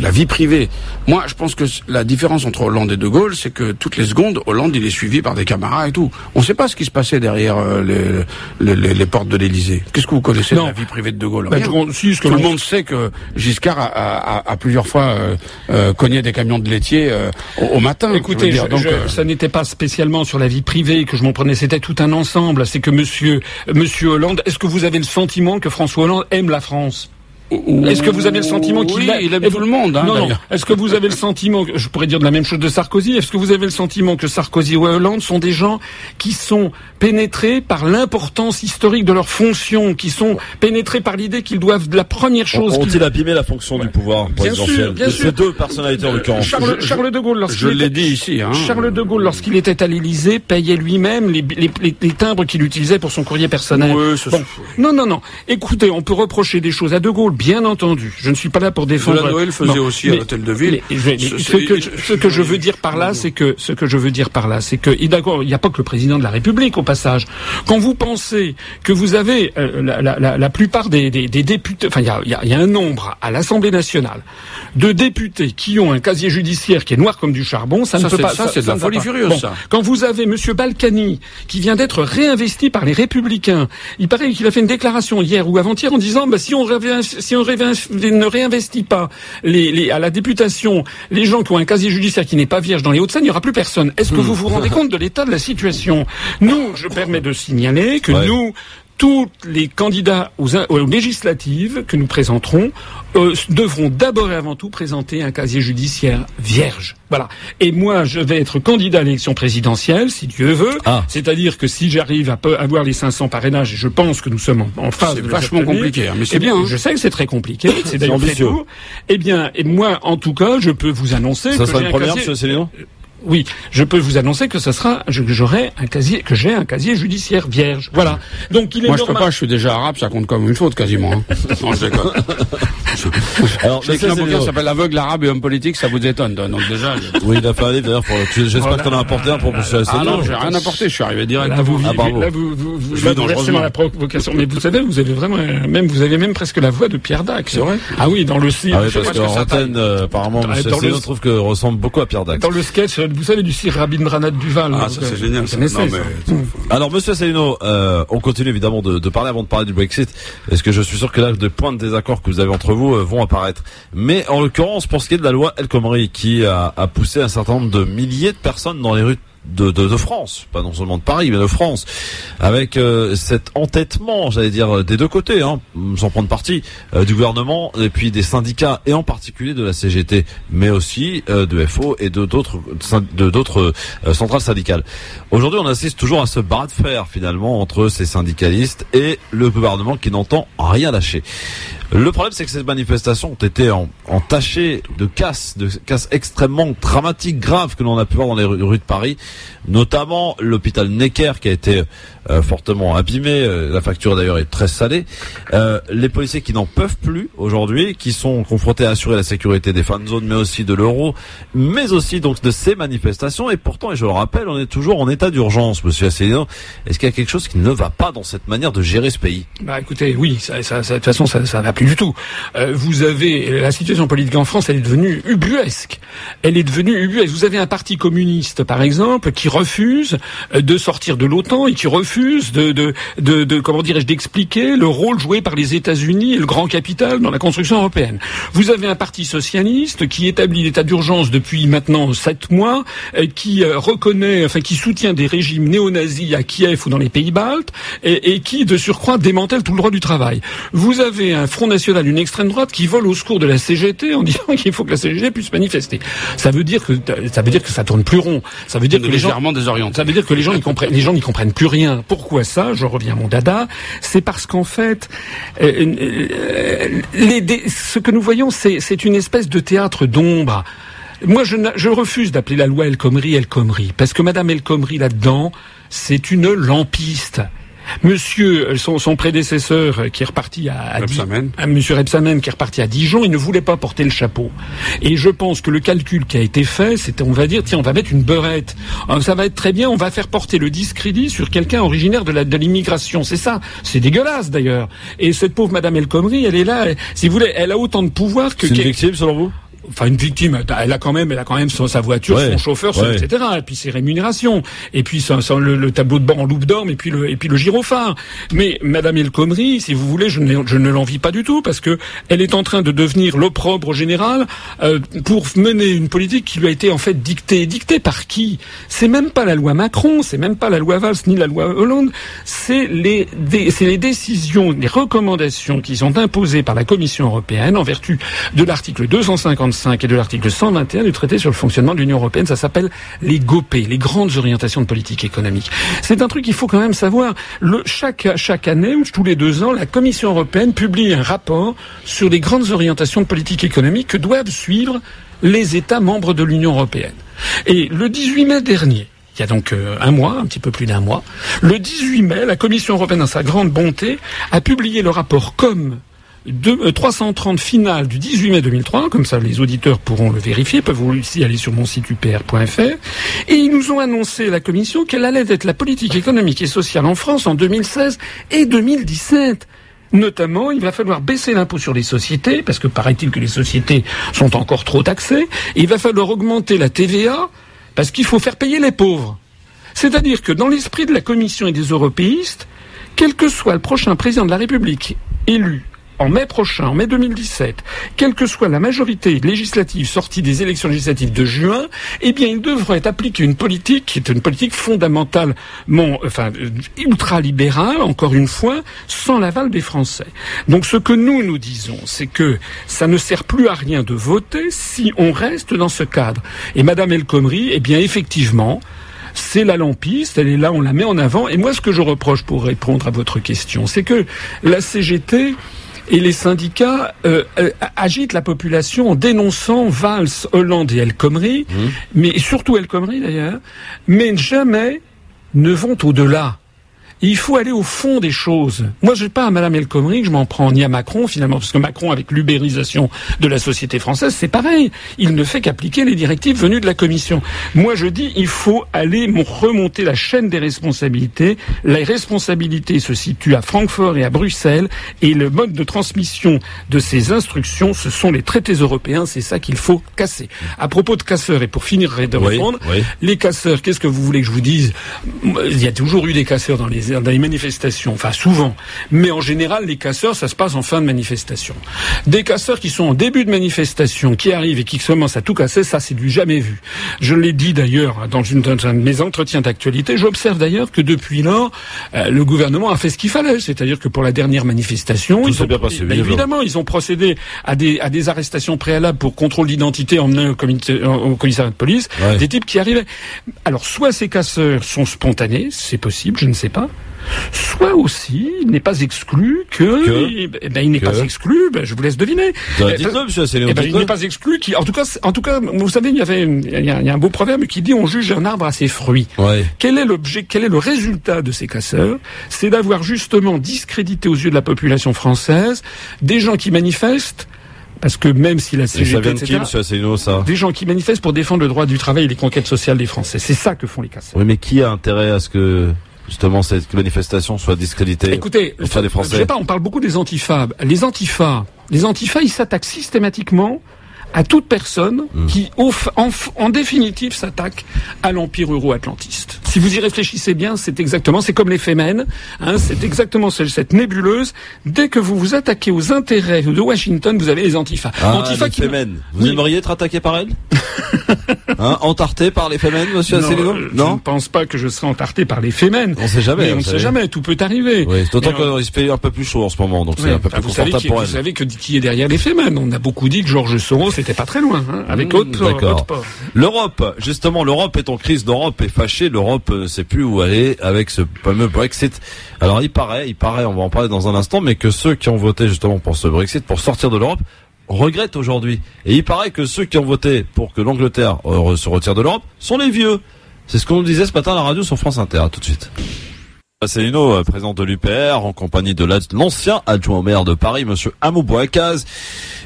la vie privée. Moi, je pense que la différence entre Hollande et De Gaulle, c'est que toutes les secondes, Hollande, il est suivi par des camarades et tout. On ne sait pas ce qui se passait derrière euh, les, les, les, portes de l'Élysée. Qu'est-ce que vous connaissez de la vie privée de De Gaulle? Ben, si, Tout le monde sait que Giscard a, a, a plusieurs fois euh, euh, cogné des camions de laitier euh, au, matin. Écoutez. Donc, ça n'était pas spécialement sur la vie privée que je m'en prenais, c'était tout un ensemble. C'est que Monsieur, Monsieur Hollande, est-ce que vous avez le sentiment que François Hollande aime la France? Est-ce que vous avez le sentiment qu'il il aime tout le monde hein, Non, non. Est-ce que vous avez le sentiment, je pourrais dire de la même chose de Sarkozy, est-ce que vous avez le sentiment que Sarkozy ou Hollande sont des gens qui sont pénétrés par l'importance historique de leur fonction, qui sont pénétrés par l'idée qu'ils doivent la première chose. Ont-ils abîmé la fonction du pouvoir présidentiel bien sûr, Ces deux personnalités en l'occurrence. Charles, Charles, de Gaulle, lorsqu'il je l'ai dit ici. Hein. Charles de Gaulle, lorsqu'il était à l'Élysée, payait lui-même les, les, les, timbres qu'il utilisait pour son courrier personnel. bon. Non, non, non. Écoutez, on peut reprocher des choses à de Gaulle, bien entendu. Je ne suis pas là pour défendre. La Noël faisait aussi à l'hôtel de ville. ce, que, je veux dire par là, c'est que ce que je veux dire par là, c'est que d'accord, il n'y a pas que le président de la République au passage. Quand vous pensez que vous avez euh, la, plupart des, députés, enfin il y a, y a, un nombre à l'Assemblée nationale de députés qui ont un casier judiciaire qui est noir comme du charbon, ça, ne peut pas. Ça, c'est de la folie furieuse. ça. Quand vous avez Monsieur Balkany qui vient d'être réinvesti par les Républicains, il paraît qu'il a fait une déclaration hier ou avant-hier en disant bah, si on, si on ne réinvestit pas les, à la députation les gens qui ont un casier judiciaire qui n'est pas vierge dans les Hauts-de-Seine, il n'y aura plus personne. Est-ce que hmm. vous vous rendez compte de l'état de la situation? Nous, je permets de signaler que nous, tous les candidats aux, législatives que nous présenterons euh, devront d'abord et avant tout présenter un casier judiciaire vierge. Voilà. Et moi, je vais être candidat à l'élection présidentielle, si Dieu veut. Ah. C'est-à-dire que si j'arrive à avoir les 500 parrainages, et je pense que nous sommes en, phase. C'est vachement compliqué, hein, mais c'est eh bien. Hein. Je sais que c'est très compliqué. c'est d'ailleurs Eh bien, et moi, en tout cas, je peux vous annoncer. Ça sera une première, M. Oui, je peux vous annoncer que ce sera, j'aurai un casier, que j'ai un casier judiciaire vierge. Voilà. Donc il est Moi je peux pas, je suis déjà arabe, ça compte comme une faute quasiment. Hein. non, je déconne. Alors, mais un bouquin s'appelle L'aveugle arabe et homme politique, ça vous étonne. Donc déjà. Oui, il a fait un livre d'ailleurs. Pour... J'espère que t'en as apporté un pour Monsieur Ah non, j'ai rien apporté. Je suis arrivé direct. Là, vous, ah, là, vous, vous, vous, je dans la provocation. Mais vous savez, vous avez vraiment, même, vous avez même presque la voix de Pierre Dac. C'est vrai. Ah oui, dans le. Ah oui, parce qu'en antenne, euh, apparemment, Monsieur Asselineau trouve que ressemble beaucoup à Pierre Dac. Dans le sketch, vous savez, du Sir Rabindranath Duval. Ah, ça c'est génial. Alors, Monsieur Asselineau, euh, on continue évidemment de, de, parler avant de parler du Brexit. Est-ce que je suis sûr que là, de points de désaccord que vous avez entre vous euh, vont apparaître. Mais en l'occurrence, pour ce qui est de la loi El Khomri, qui a, poussé un certain nombre de milliers de personnes dans les rues de, France, pas non seulement de Paris, mais de France, avec euh, cet entêtement, j'allais dire, des deux côtés, hein, sans prendre parti, euh, du gouvernement et puis des syndicats, et en particulier de la CGT, mais aussi euh, de FO et de d'autres d'autres centrales syndicales. Aujourd'hui, on assiste toujours à ce bras de fer finalement entre ces syndicalistes et le gouvernement qui n'entend rien lâcher. Le problème, c'est que ces manifestations ont été entachées de casses, de casses extrêmement dramatiques, graves que l'on a pu voir dans les rues de Paris, notamment l'hôpital Necker qui a été euh, fortement abîmé. Euh, la facture d'ailleurs est très salée. Euh, les policiers qui n'en peuvent plus aujourd'hui, qui sont confrontés à assurer la sécurité des fan zones, mais aussi de l'euro, mais aussi donc de ces manifestations. Et pourtant, et je le rappelle, on est toujours en état d'urgence, Monsieur Asselineau. Est-ce qu'il y a quelque chose qui ne va pas dans cette manière de gérer ce pays? Bah écoutez, oui, ça, ça, de toute façon, ça, ça va plus du tout. vous avez la situation politique en France, elle est devenue ubuesque. Elle est devenue ubuesque. Vous avez un parti communiste, par exemple, qui refuse de sortir de l'OTAN et qui refuse de, de, de, de comment dirais-je, d'expliquer le rôle joué par les États-Unis et le grand capital dans la construction européenne. Vous avez un parti socialiste qui établit l'état d'urgence depuis maintenant sept mois, euh, qui euh, reconnaît, enfin qui soutient des régimes néo-nazis à Kiev ou dans les pays baltes, et, et, qui de surcroît démantèle tout le droit du travail. Vous avez un Front National, une extrême droite qui vole au secours de la CGT en disant qu'il faut que la CGT puisse manifester. Ça veut dire que ça veut dire que ça tourne plus rond. Ça veut dire que les gens Ça veut dire que les gens n'y comprennent, les gens n'y comprennent plus rien. Pourquoi ça Je reviens à mon dada. C'est parce qu'en fait, euh, euh, ce que nous voyons, c'est une espèce de théâtre d'ombre. Moi, je, je refuse d'appeler la loi El Khomri El Khomri, parce que Madame El Khomri là-dedans, c'est une lampiste. Monsieur, son, son prédécesseur qui est reparti à, à, Monsieur Repsamen qui est reparti à Dijon, il ne voulait pas porter le chapeau. Et je pense que le calcul qui a été fait, c'était on va dire tiens on va mettre une beurette, euh, ça va être très bien, on va faire porter le discrédit sur quelqu'un originaire de de l'immigration. C'est ça, c'est dégueulasse d'ailleurs. Et cette pauvre Madame El Khomri, elle est là, si vous voulez, elle a autant de pouvoir que. C'est une victime selon vous? Enfin une victime, elle a quand même, elle a quand même sa voiture, son chauffeur, etc. Et puis ses rémunérations, et puis le, tableau de bord en loupe d'or, et puis le et puis le gyrophare. Mais Madame El Khomri, si vous voulez, je ne, je ne l'envie pas du tout parce que elle est en train de devenir l'opprobre général euh, pour mener une politique qui lui a été en fait dictée. Dictée par qui? C'est même pas la loi Macron, c'est même pas la loi Valls ni la loi Hollande, c'est les c'est les décisions, les recommandations qui sont imposées par la Commission européenne en vertu de l'article 255 et de l'article 121 du traité sur le fonctionnement de l'Union européenne. Ça s'appelle les GOP, les grandes orientations de politique économique. C'est un truc qu'il faut quand même savoir. Chaque année ou tous les deux ans, la Commission européenne publie un rapport sur les grandes orientations de politique économique que doivent suivre les États membres de l'Union européenne. Et le 18 mai dernier, il y a donc euh, un mois, un petit peu plus d'un mois, le 18 mai, la Commission européenne, dans sa grande bonté, a publié le rapport comme de, 330 euh, finales du 18 mai 2003, comme ça les auditeurs pourront le vérifier, peuvent aussi aller sur mon site upr.fr, et ils nous ont annoncé, la Commission, qu'elle allait être la politique économique et sociale en France en 2016 et 2017. Notamment, il va falloir baisser l'impôt sur les sociétés, parce que paraît-il que les sociétés sont encore trop taxées, et il va falloir augmenter la TVA, parce qu'il faut faire payer les pauvres. C'est-à-dire que dans l'esprit de la Commission et des européistes, quel que soit le prochain président de la République élu en mai prochain, en mai 2017, quelle que soit la majorité législative sortie des élections législatives de juin, eh bien, il devrait appliquer une politique qui est une politique fondamentalement, enfin, ultralibérale, encore une fois, sans l'aval des Français. Donc, ce que nous nous disons, c'est que ça ne sert plus à rien de voter si on reste dans ce cadre. Et Madame El Khomri, eh bien, effectivement, c'est la lampiste, elle est là, on la met en avant. Et moi, ce que je reproche pour répondre à votre question, c'est que la CGT Et les syndicats euh, euh, agitent la population en dénonçant Valls, Hollande et El Khomri, mmh. mais surtout El Khomri d'ailleurs, mais jamais ne vont au-delà il faut aller au fond des choses. Moi, je n'ai pas à Madame El Khomri je m'en prends ni à Macron finalement, parce que Macron, avec l'ubérisation de la société française, c'est pareil. Il ne fait qu'appliquer les directives venues de la Commission. Moi, je dis, il faut aller remonter la chaîne des responsabilités. Les responsabilités se situent à Francfort et à Bruxelles, et le mode de transmission de ces instructions, ce sont les traités européens. C'est ça qu'il faut casser. À propos de casseurs, et pour finir de répondre, les casseurs, qu'est-ce que vous voulez que je vous dise? Il y a toujours eu des casseurs dans les dans les manifestations, enfin souvent, mais en général, les casseurs, ça se passe en fin de manifestation. Des casseurs qui sont en début de manifestation, qui arrivent et qui commencent à tout casser, ça c'est du jamais vu. Je l'ai dit d'ailleurs dans, une, de mes entretiens d'actualité, j'observe d'ailleurs que depuis lors, euh, le gouvernement a fait ce qu'il fallait, c'est-à-dire que pour la dernière manifestation, ils ont, bien passé, ben, évidemment, ils ont procédé à des, à des arrestations préalables pour contrôle d'identité emmenés au, au, commissariat de police, des types qui arrivaient. Alors soit ces casseurs sont spontanés, c'est possible, je ne sais pas, soit aussi il n'est pas exclu que, eh ben, il n'est pas exclu, ben, je vous laisse deviner. Dites-le, monsieur eh ben, il n'est pas exclu qui, en tout cas, en tout cas, vous savez, il y avait, il y, a, un beau proverbe qui dit on juge un arbre à ses fruits. Quel est l'objet, quel est le résultat de ces casseurs? C'est d'avoir justement discrédité aux yeux de la population française des gens qui manifestent parce que même si la CGT, etc., ça? des gens qui manifestent pour défendre le droit du travail et les conquêtes sociales des Français. C'est ça que font les casseurs. Oui, mais qui a intérêt à ce que justement cette manifestation soit discréditée Écoutez, des Français. Je sais pas, on parle beaucoup des antifas. Les antifas, les antifas, ils s'attaquent systématiquement à toute personne hmm. qui, en, définitive, s'attaque à l'empire euro-atlantiste. Si vous y réfléchissez bien, c'est exactement, c'est comme les hein, c'est exactement cette nébuleuse. Dès que vous vous attaquez aux intérêts de Washington, vous avez les antifas. Ah, les qui... Vous aimeriez être attaqué par elles hein, Entarté par les monsieur Asselineau Non, je ne pense pas que je serai entarté par les. On sait jamais. on ne sait jamais, tout peut arriver. Oui, d'autant qu'il se fait un peu plus chaud en ce moment, donc c'est un peu plus confortable pour elle. Vous savez que qui est derrière les On a beaucoup dit que Georges Soros c'était pas très loin, hein, avec mmh, autre, L'Europe, justement, l'Europe est en crise, l'Europe est fâchée, l'Europe ne sait plus où aller avec ce fameux Brexit. Alors il paraît, il paraît, on va en parler dans un instant, mais que ceux qui ont voté justement pour ce Brexit, pour sortir de l'Europe, regrettent aujourd'hui. Et il paraît que ceux qui ont voté pour que l'Angleterre euh, se retire de l'Europe sont les vieux. C'est ce qu'on nous disait ce matin à la radio sur France Inter. tout de suite. Euh, président de l'UPR, en compagnie de l'ancien adjoint au maire de Paris, monsieur Hamou Bouakaz.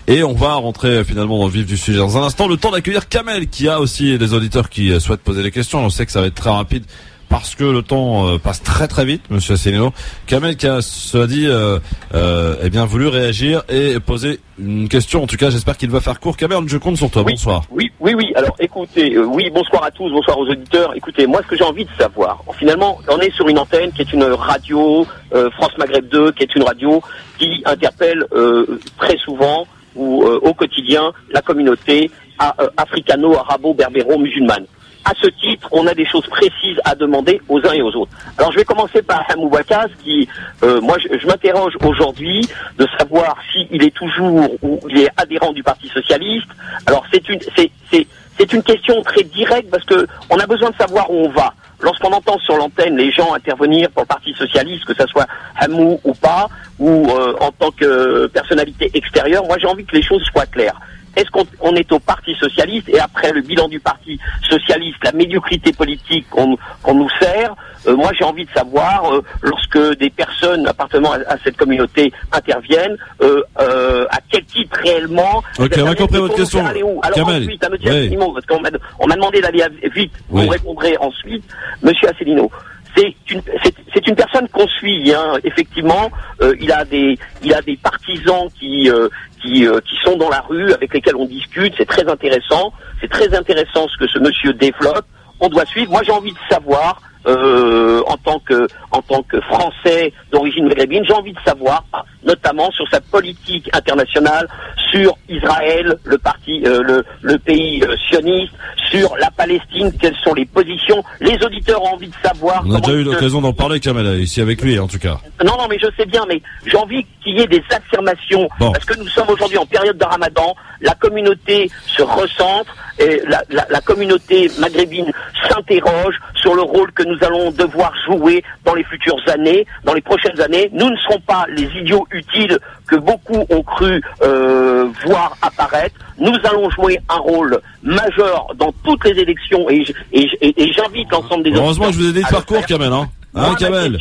Et on va rentrer euh, finalement dans le vif du sujet dans un instant. Le temps d'accueillir Kamel, qui a aussi des auditeurs qui euh, souhaitent poser des questions. On sait que ça va être très rapide parce que le temps euh, passe très très vite, Monsieur Asselineau. Kamel qui a, cela dit, euh, euh, eh bien voulu réagir et poser une question. En tout cas, j'espère qu'il va faire court. Kamel, je compte sur toi. bonsoir. Oui, oui, oui. Alors, écoutez, oui, bonsoir à tous, bonsoir aux auditeurs. Écoutez, moi, ce que j'ai envie de savoir, finalement, on est sur une antenne qui est une radio France Maghreb 2, qui est une radio qui interpelle très souvent ou au quotidien la communauté africano-arabo-berbéro-musulmane à ce titre, on a des choses précises à demander aux uns et aux autres. Alors je vais commencer par Hamou Wakaz, qui, euh, moi, je, m'interroge aujourd'hui de savoir s'il est toujours ou il est adhérent du Parti socialiste. Alors c'est une, c'est, c'est, c'est une question très directe parce que on a besoin de savoir où on va. Lorsqu'on entend sur l'antenne les gens intervenir pour le Parti socialiste, que ce soit Hamou ou pas, ou euh, en tant que personnalité extérieure, moi j'ai envie que les choses soient claires. Est-ce qu'on est au Parti socialiste et après le bilan du Parti socialiste, la médiocrité politique qu'on nous sert, euh, moi j'ai envie de savoir, euh, lorsque des personnes appartenant à, cette communauté interviennent, euh, à quel titre réellement... Ok, on a compris votre question. Alors ensuite, à M. Asselineau, parce qu'on m'a demandé d'aller vite, vous répondrez ensuite, M. Asselineau c'est une c'est une personne qu'on suit hein. effectivement il a des il a des partisans qui qui, euh, qui sont dans la rue, avec lesquels on discute. C'est très intéressant. C'est très intéressant ce que ce monsieur développe. On doit suivre. Moi, j'ai envie de savoir, euh, en tant que en tant que Français d'origine maghrébine, j'ai envie de savoir, notamment sur sa politique internationale, sur Israël, le parti, euh, le, le pays euh, sioniste, sur la Palestine, quelles sont les positions. Les auditeurs ont envie de savoir. On a déjà eu l'occasion d'en parler, Kamel, ici avec lui, en tout cas. Non, non, mais je sais bien, mais j'ai envie qu'il y ait des affirmations, parce que nous sommes aujourd'hui en période de Ramadan. La communauté se recentre, et la, la, la communauté maghrébine s'interroge sur le rôle que nous nous allons devoir jouer dans les futures années, dans les prochaines années. Nous ne serons pas les idiots utiles que beaucoup ont cru euh, voir apparaître. Nous allons jouer un rôle majeur dans toutes les élections et, j'invite l'ensemble des Heureusement que je vous ai dit de parcours, Kamel. Hein, hein Kamel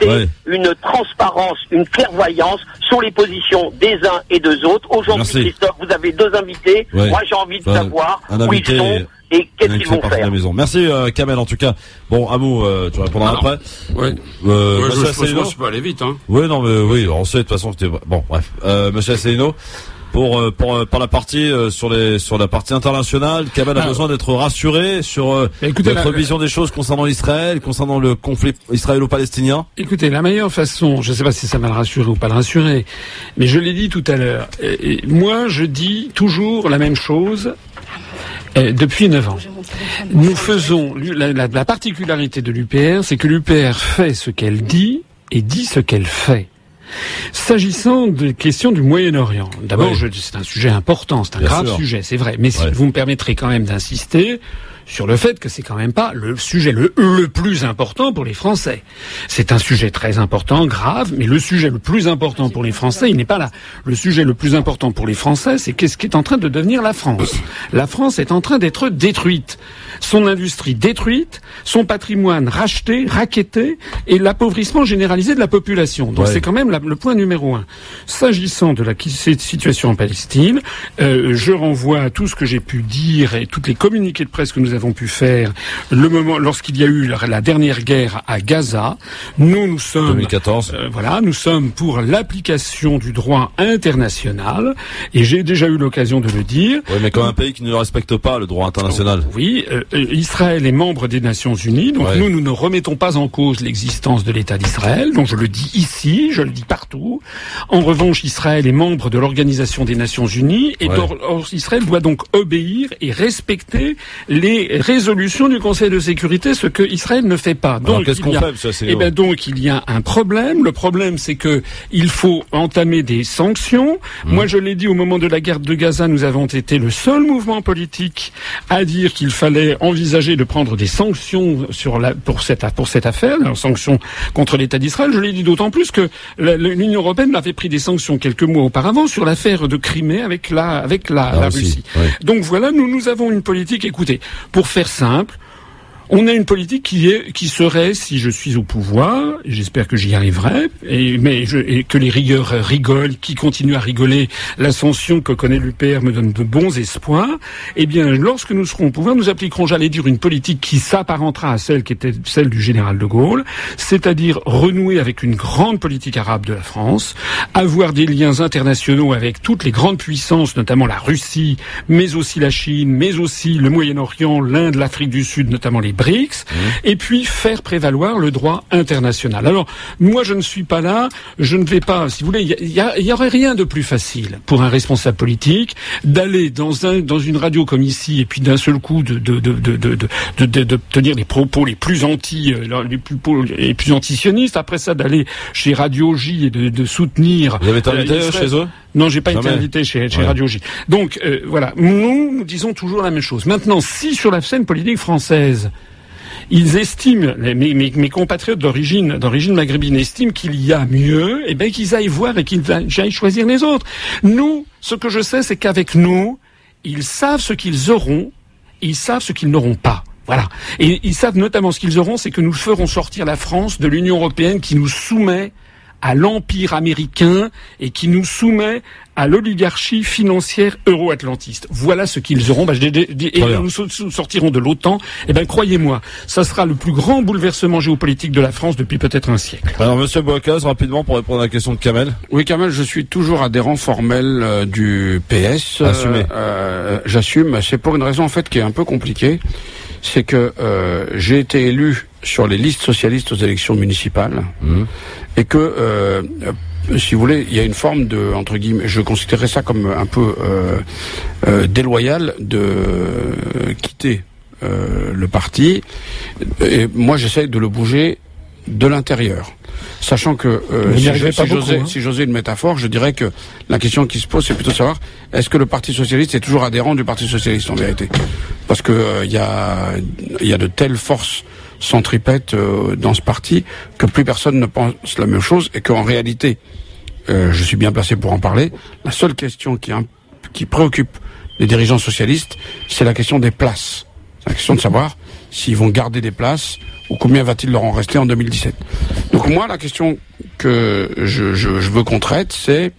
c'est une transparence, une clairvoyance sur les positions des uns et des autres. Aujourd'hui, Christophe, vous avez deux invités. Moi, j'ai envie de savoir où ils sont et qu'est-ce qu'ils vont faire. maison. Merci euh, Kamel en tout cas. Bon, Amou, euh, tu répondras après. Oui. Euh, ouais, je, je, je, peux aller vite. Hein. Oui, non, mais oui, on sait de toute façon que bon, bref. Euh, Monsieur Asselineau, pour euh, pour euh, pour la partie euh, sur les sur la partie internationale. Kamal a ah. besoin d'être rassuré sur écoutez, notre vision des choses concernant Israël, concernant le conflit israélo-palestinien. Écoutez, la meilleure façon, je ne sais pas si ça va le rassurer ou pas le rassurer, mais je l'ai dit tout à l'heure. Moi, je dis toujours la même chose depuis 9 ans. Nous faisons la, la, la particularité de l'UPR, c'est que l'UPR fait ce qu'elle dit et dit ce qu'elle fait. S'agissant des questions du Moyen-Orient, d'abord, c'est un sujet important, c'est un grave sujet, c'est vrai. Mais si vous me permettrez quand même d'insister, sur le fait que c'est quand même pas le sujet le, le plus important pour les Français. C'est un sujet très important, grave, mais le sujet le plus important pour les Français, il n'est pas là. Le sujet le plus important pour les Français, c'est qu'est-ce qui est en train de devenir la France. La France est en train d'être détruite. Son industrie détruite, son patrimoine racheté, raquetté, et l'appauvrissement généralisé de la population. Donc c'est quand même le point numéro un. S'agissant de la situation en Palestine, euh, je renvoie à tout ce que j'ai pu dire et toutes les communiqués de presse que nous avons avons pu faire le moment lorsqu'il y a eu la, dernière guerre à Gaza. Nous, nous sommes 2014. Euh, voilà, nous sommes pour l'application du droit international et j'ai déjà eu l'occasion de le dire. Oui, mais quand un pays qui ne respecte pas le droit international. Oui, euh, euh, Israël est membre des Nations Unies, donc nous, nous ne remettons pas en cause l'existence de l'État d'Israël. Donc je le dis ici, je le dis partout. En revanche, Israël est membre de l'Organisation des Nations Unies et Israël doit donc obéir et respecter les résolution du Conseil de sécurité, ce que Israël ne fait pas. Donc, qu'est-ce qu'on fait, eh ben, donc, il y a un problème. Le problème, c'est que il faut entamer des sanctions. Mmh. Moi, je l'ai dit au moment de la guerre de Gaza, nous avons été le seul mouvement politique à dire qu'il fallait envisager de prendre des sanctions sur la, pour cette, pour cette affaire, des sanctions contre l'État d'Israël. Je l'ai dit d'autant plus que l'Union européenne avait pris des sanctions quelques mois auparavant sur l'affaire de Crimée avec la, avec la, ah, Russie. Donc voilà, nous, nous avons une politique. Écoutez, pour faire simple, on a une politique qui est, qui serait, si je suis au pouvoir, j'espère que j'y arriverai, et, mais je, et que les rigueurs rigolent, qui continuent à rigoler, l'ascension que connaît l'UPR me donne de bons espoirs. Eh bien, lorsque nous serons au pouvoir, nous appliquerons, j'allais dire, une politique qui s'apparentera à celle qui était celle du général de Gaulle, c'est-à-dire renouer avec une grande politique arabe de la France, avoir des liens internationaux avec toutes les grandes puissances, notamment la Russie, mais aussi la Chine, mais aussi le Moyen-Orient, l'Inde, l'Afrique du Sud, notamment les BRICS, mmh. et puis faire prévaloir le droit international. Alors, moi, je ne suis pas là, je ne vais pas, si vous voulez, il y, aurait rien de plus facile pour un responsable politique d'aller dans un dans une radio comme ici et puis d'un seul coup de de de de de, de, tenir les propos les plus anti euh, les plus les plus antisionistes. Après ça, d'aller chez Radio J et de, soutenir. Vous avez été invité euh, chez eux? Non, j'ai pas été invité chez, chez Radio J. Donc euh, voilà, nous, nous disons toujours la même chose. Maintenant, si sur la scène politique française, ils estiment, mes, compatriotes d'origine, d'origine maghrébine estiment qu'il y a mieux, et eh bien qu'ils aillent voir et qu'ils aillent choisir les autres. Nous, ce que je sais, c'est qu'avec nous, ils savent ce qu'ils auront, ils savent ce qu'ils n'auront pas. Voilà. Et ils savent notamment ce qu'ils auront, c'est que nous ferons sortir la France de l'Union européenne qui nous soumet à l'empire américain et qui nous soumet à l'oligarchie financière euro-atlantiste. Voilà ce qu'ils auront. Bah, et nous sortirons de l'OTAN. Eh ben, croyez-moi, ça sera le plus grand bouleversement géopolitique de la France depuis peut-être un siècle. Alors, Monsieur Boacaz, rapidement pour répondre à la question de Kamel. Oui, Kamel, je suis toujours adhérent formel euh, du PS. Assumé. Euh, J'assume. C'est pour une raison en fait qui est un peu compliquée. C'est que euh, j'ai été élu sur les listes socialistes aux élections municipales mmh. et que euh, si vous voulez, il y a une forme de, entre guillemets, je considérais ça comme un peu euh, euh, déloyal de quitter le parti. Et moi, j'essaie de le bouger de l'intérieur. Sachant que hein. si, j'osais une métaphore, je dirais que la question qui se pose, c'est plutôt savoir est-ce que le Parti socialiste est toujours adhérent du Parti socialiste en vérité? Parce que il y, a, y a de telles forces centripète euh, dans ce parti que plus personne ne pense la même chose et qu'en réalité, euh, je suis bien placé pour en parler, la seule question qui, qui préoccupe les dirigeants socialistes, c'est la question des places. C'est la question de savoir s'ils vont garder des places ou combien va-t-il leur en rester en 2017. Donc moi, la question que je, je, je veux qu'on traite, c'est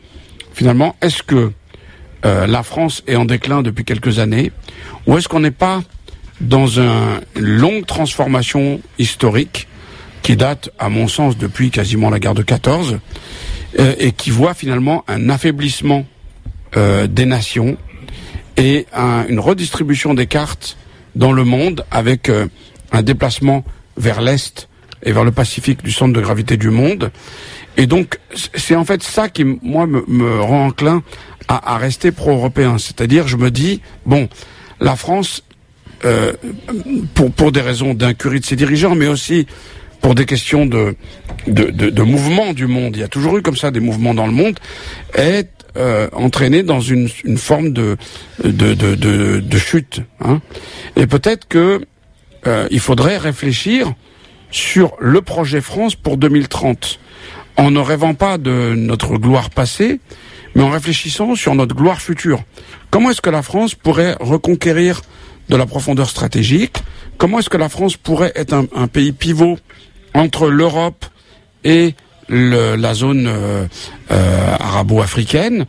finalement, est-ce que euh, la France est en déclin depuis quelques années? Ou est-ce qu'on n'est pas dans une longue transformation historique qui date, à mon sens, depuis quasiment la guerre de 14 euh, et qui voit finalement un affaiblissement euh, des nations et une redistribution des cartes dans le monde avec euh, un déplacement vers l'Est et vers le Pacifique du centre de gravité du monde. Et donc, c'est en fait ça qui, moi, me, rend enclin à, à rester pro-européen. C'est-à-dire, je me dis, bon, la France, euh, pour, pour des raisons d'incurie de ses dirigeants, mais aussi pour des questions de, de, de, de mouvement du monde, il y a toujours eu comme ça des mouvements dans le monde, est euh, entraîné dans une, une forme de, de, de, de, de chute. Hein. Et peut-être que euh, il faudrait réfléchir sur le projet France pour 2030, en ne rêvant pas de notre gloire passée, mais en réfléchissant sur notre gloire future. Comment est-ce que la France pourrait reconquérir de la profondeur stratégique? Comment est-ce que la France pourrait être un, pays pivot entre l'Europe et la zone euh, euh, arabo-africaine?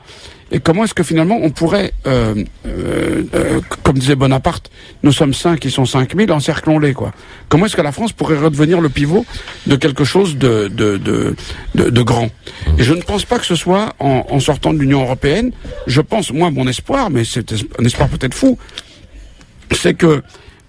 Et comment est-ce que finalement on pourrait, euh, euh, euh comme disait Bonaparte, nous sommes cinq, ils sont cinq mille, encerclons-les quoi. Comment est-ce que la France pourrait redevenir le pivot de quelque chose de de, de, de, de grand? Et je ne pense pas que ce soit en, en sortant de l'Union européenne. Je pense, moi, mon espoir, mais c'est un espoir peut-être fou, c'est que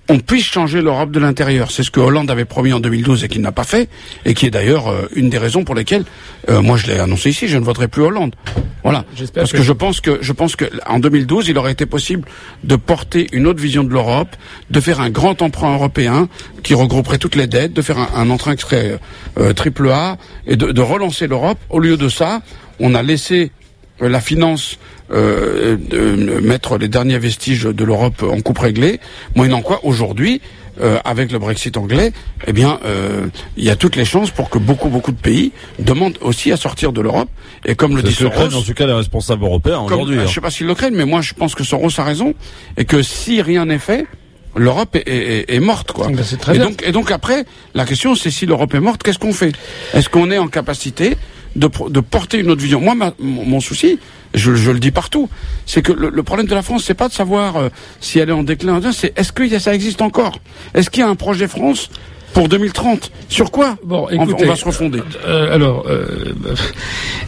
on puisse changer l'Europe de l'intérieur. C'est ce que Hollande avait promis en 2012 et qu'il n'a pas fait, et qui est d'ailleurs euh, une des raisons pour lesquelles, euh, moi je l'ai annoncé ici, je ne voterai plus Hollande. Voilà. Parce que, je pense que je pense que en 2012, il aurait été possible de porter une autre vision de l'Europe, de faire un grand emprunt européen qui regrouperait toutes les dettes, de faire un, emprunt qui serait euh, triple A et de, de relancer l'Europe. Au lieu de ça, on a laissé la finance euh, de mettre les derniers vestiges de l'Europe en coupe réglée, moyennant quoi aujourd'hui, euh, avec le Brexit anglais, eh bien, euh, il y a toutes les chances pour que beaucoup, beaucoup de pays demandent aussi à sortir de l'Europe. Et comme le dit Soros, en tout cas les responsables européens aujourd'hui. Hein. Je sais pas s'ils le craignent, mais moi je pense que Soros a raison et que si rien n'est fait, l'Europe est, est, est, morte, quoi. Ben, et, donc, et donc après, la question c'est si l'Europe est morte, qu'est-ce qu'on fait? Est-ce qu'on est en capacité de, de porter une autre vision. Moi, ma, mon souci, je, je, le dis partout, c'est que le, problème de la France, c'est pas de savoir euh, si elle est en déclin, c'est est-ce que ça existe encore? Est-ce qu'il y a un projet France pour 2030. Sur quoi Bon, écoutez, on, va se refonder. Euh, alors, euh,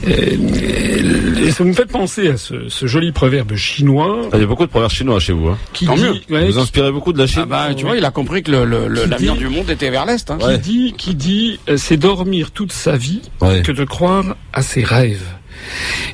euh, ça me fait penser à ce, ce, joli proverbe chinois. Il y a beaucoup de proverbes chinois chez vous. Hein. Qui Tant dit, mieux. vous inspirez beaucoup de la Chine. Ah bah, tu vois, il a compris que l'avenir du monde était vers l'est. Hein. Qui dit, qui dit, euh, c'est dormir toute sa vie que de croire à ses rêves.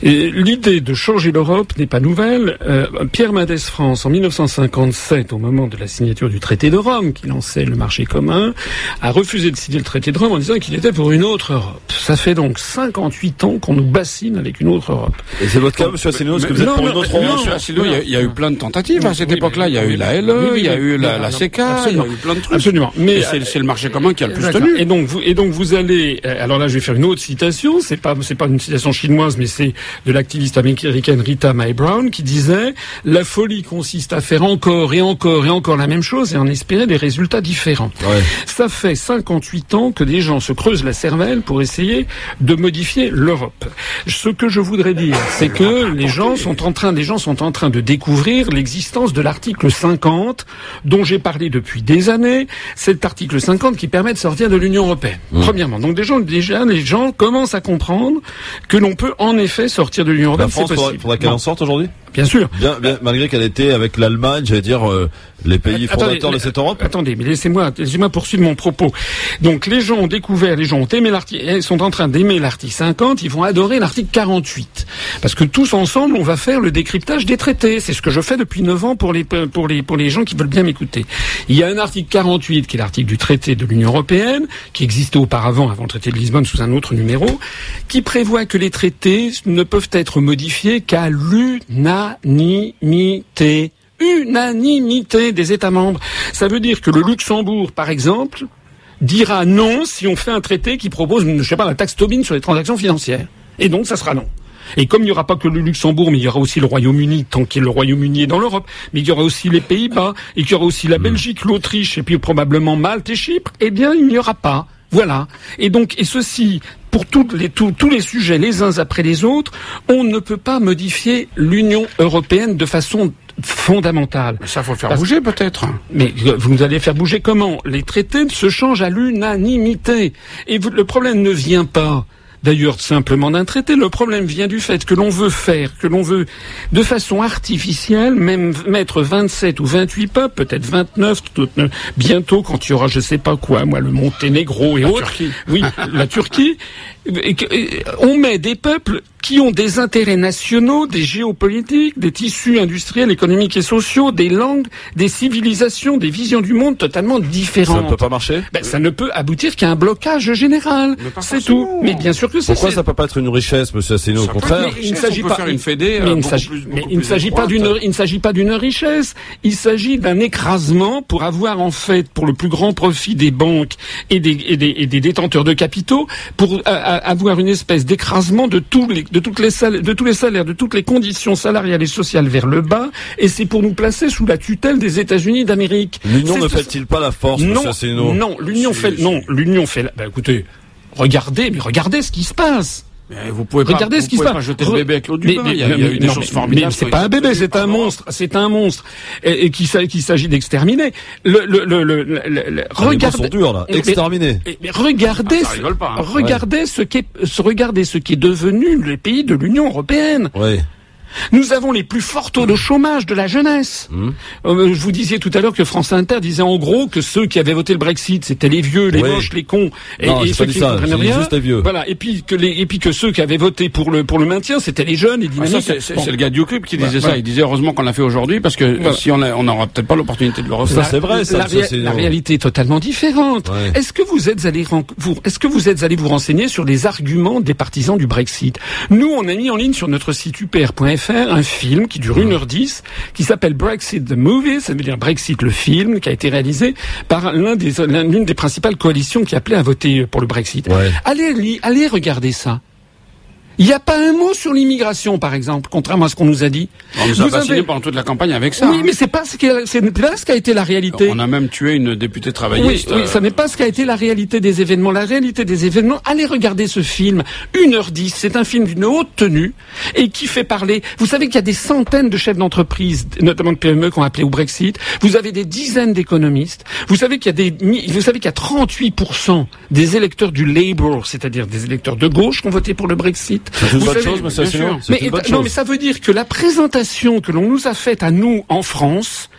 L'idée de changer l'Europe n'est pas nouvelle. Euh, Pierre Mendès France, en 1957, au moment de la signature du traité de Rome, qui lançait le marché commun, a refusé de signer le traité de Rome en disant qu'il était pour une autre Europe. Ça fait donc 58 ans qu'on nous bassine avec une autre Europe. Et c'est votre cas, M. Asselineau, est-ce que vous êtes pour une autre Europe? M. Asselineau, il y, a eu plein de tentatives à cette époque-là. Il y a eu la LE, il y a eu la, la CECA, il y a eu plein de trucs. Absolument. Mais c'est le marché commun qui a le plus tenu. Et donc, vous, et donc vous allez, euh, alors là, je vais faire une autre citation. C'est pas, c'est pas une citation chinoise, mais c'est de l'activiste américaine Rita Mae Brown qui disait la folie consiste à faire encore et encore et encore la même chose et en espérer des résultats différents. Ça fait 58 ans que des gens se creusent la cervelle pour essayer de modifier l'Europe. Ce que je voudrais dire, c'est que les gens sont en train, des gens sont en train de découvrir l'existence de l'article 50 dont j'ai parlé depuis des années. Cet article 50 qui permet de sortir de l'Union européenne. Mmh. Premièrement, donc des gens, déjà, les gens commencent à comprendre que l'on peut en effet sortir de l'Union européenne. La France, faudra, qu'elle en sorte aujourd'hui? Bien sûr. Bien, bien, malgré qu'elle était avec l'Allemagne, j'allais dire euh, les pays fondateurs de cette Europe. Attendez, mais laissez-moi, laissez-moi poursuivre mon propos. Donc les gens ont découvert, les gens ont aimé l'article, sont en train d'aimer l'article 50, ils vont adorer l'article 48, parce que tous ensemble, on va faire le décryptage des traités. C'est ce que je fais depuis 9 ans pour les pour les pour les gens qui veulent bien m'écouter. Il y a un article 48 qui est l'article du traité de l'Union européenne, qui existait auparavant avant le traité de Lisbonne sous un autre numéro, qui prévoit que les traités ne peuvent être modifiés qu'à l'una unanimité. Unanimité des États membres. Ça veut dire que le Luxembourg, par exemple, dira non si on fait un traité qui propose, je sais pas, la taxe Tobin sur les transactions financières. Et donc, ça sera non. Et comme il n'y aura pas que le Luxembourg, mais il y aura aussi le Royaume-Uni, tant qu'il le Royaume-Uni est dans l'Europe, mais il y aura aussi les Pays-Bas, et qu'il y aura aussi la hmm. Belgique, l'Autriche, et puis probablement Malte et Chypre, eh bien, il n'y aura pas. Voilà. Et donc, et ceci, pour les, tous les sujets les uns après les autres, on ne peut pas modifier l'Union européenne de façon fondamentale. Mais ça faut faire bouger peut-être. Mais vous allez faire bouger comment? Les traités se changent à l'unanimité. Et le problème ne vient pas d'ailleurs simplement d'un traité. Le problème vient du fait que l'on veut faire, que l'on veut de façon artificielle, même mettre 27 ou 28 peuples, peut-être 29, bientôt quand il y aura je sais pas quoi, moi le Monténégro et autres. Oui, la Turquie. on met des peuples qui ont des intérêts nationaux, des géopolitiques, des tissus industriels, économiques et sociaux, des langues, des civilisations, des visions du monde totalement différentes. Ça ne peut pas marcher? Ben, Ça ne peut aboutir qu'à un blocage général. C'est tout. Mais bien sûr que c'est... Pourquoi ça peut pas être une richesse, monsieur Asselineau Au contraire? il ne s'agit pas une fédé. Mais il ne s'agit pas d'une. Il ne s'agit pas d'une richesse. Il s'agit d'un écrasement pour avoir en fait, pour le plus grand profit des banques et des, et des, et des détenteurs de capitaux, pour euh, avoir une espèce d'écrasement de tous les de toutes les salaires, de tous les salaires, de toutes les conditions salariales et sociales vers le bas, et c'est pour nous placer sous la tutelle des États-Unis d'Amérique. L'Union ne fait-il pas la force, Non, non, l'Union fait, non, l'Union fait. La... Ben, écoutez, regardez, mais regardez ce qui se passe. Mais vous pouvez pas, Regardez ce qui se passe. jeter le bébé avec l'eau du bain. il y a, eu des choses formidables. c'est pas un bébé, c'est un monstre. C'est un monstre. Et, et qu'il s'agit d'exterminer. Le, le, le, le, ah, regardez. Là. Exterminer. Mais, regardez, ah, pas, hein. regardez ce qui est, regardez ce qui est devenu les pays de l'Union européenne. Oui. Nous avons les plus forts taux de chômage de la jeunesse. Mmh. Euh, je vous disais tout à l'heure que France Inter disait en gros que ceux qui avaient voté le Brexit, c'était les vieux, les moches, les cons, et, et ceux qui ne comprennent rien. Juste les vieux. Voilà. Et puis que les, et puis que ceux qui avaient voté pour le pour le maintien, c'était les jeunes et ah, dynamiques. c'est le gars du clip qui disait ça. Il disait heureusement qu'on l'a fait aujourd'hui parce que si on on n'aura peut-être pas l'opportunité de le refaire. Ça c'est vrai. Ça, la, la réalité est totalement différente. Est-ce que vous êtes allé vous est-ce que vous êtes allé vous renseigner sur les arguments des partisans du Brexit? Nous, on a mis en ligne sur notre site upr.fr un film qui dure 1h10, qui s'appelle Brexit the Movie, ça veut dire Brexit le film, qui a été réalisé par l'un des, l'une des principales coalitions qui appelait à voter pour le Brexit. Allez, allez regarder ça. Il n'y a pas un mot sur l'immigration, par exemple, contrairement à ce qu'on nous a dit. On nous a avez... pendant toute la campagne avec ça. Oui, hein. mais c'est pas ce qui a, c'est pas ce qui a été la réalité. On a même tué une députée travailliste. Oui, oui ça n'est pas ce qui a été la réalité des événements. La réalité des événements, allez regarder ce film, 1h10, c'est un film d'une haute tenue et qui fait parler. Vous savez qu'il y a des centaines de chefs d'entreprise, notamment de PME, qui ont appelé au Brexit. Vous avez des dizaines d'économistes. Vous savez qu'il y a des, vous savez qu'il y a 38% des électeurs du Labour, c'est-à-dire des électeurs de gauche, qui ont voté pour le Brexit. C'est une bonne chose, monsieur mais, non, mais ça veut dire que la présentation que l'on nous a faite à nous en France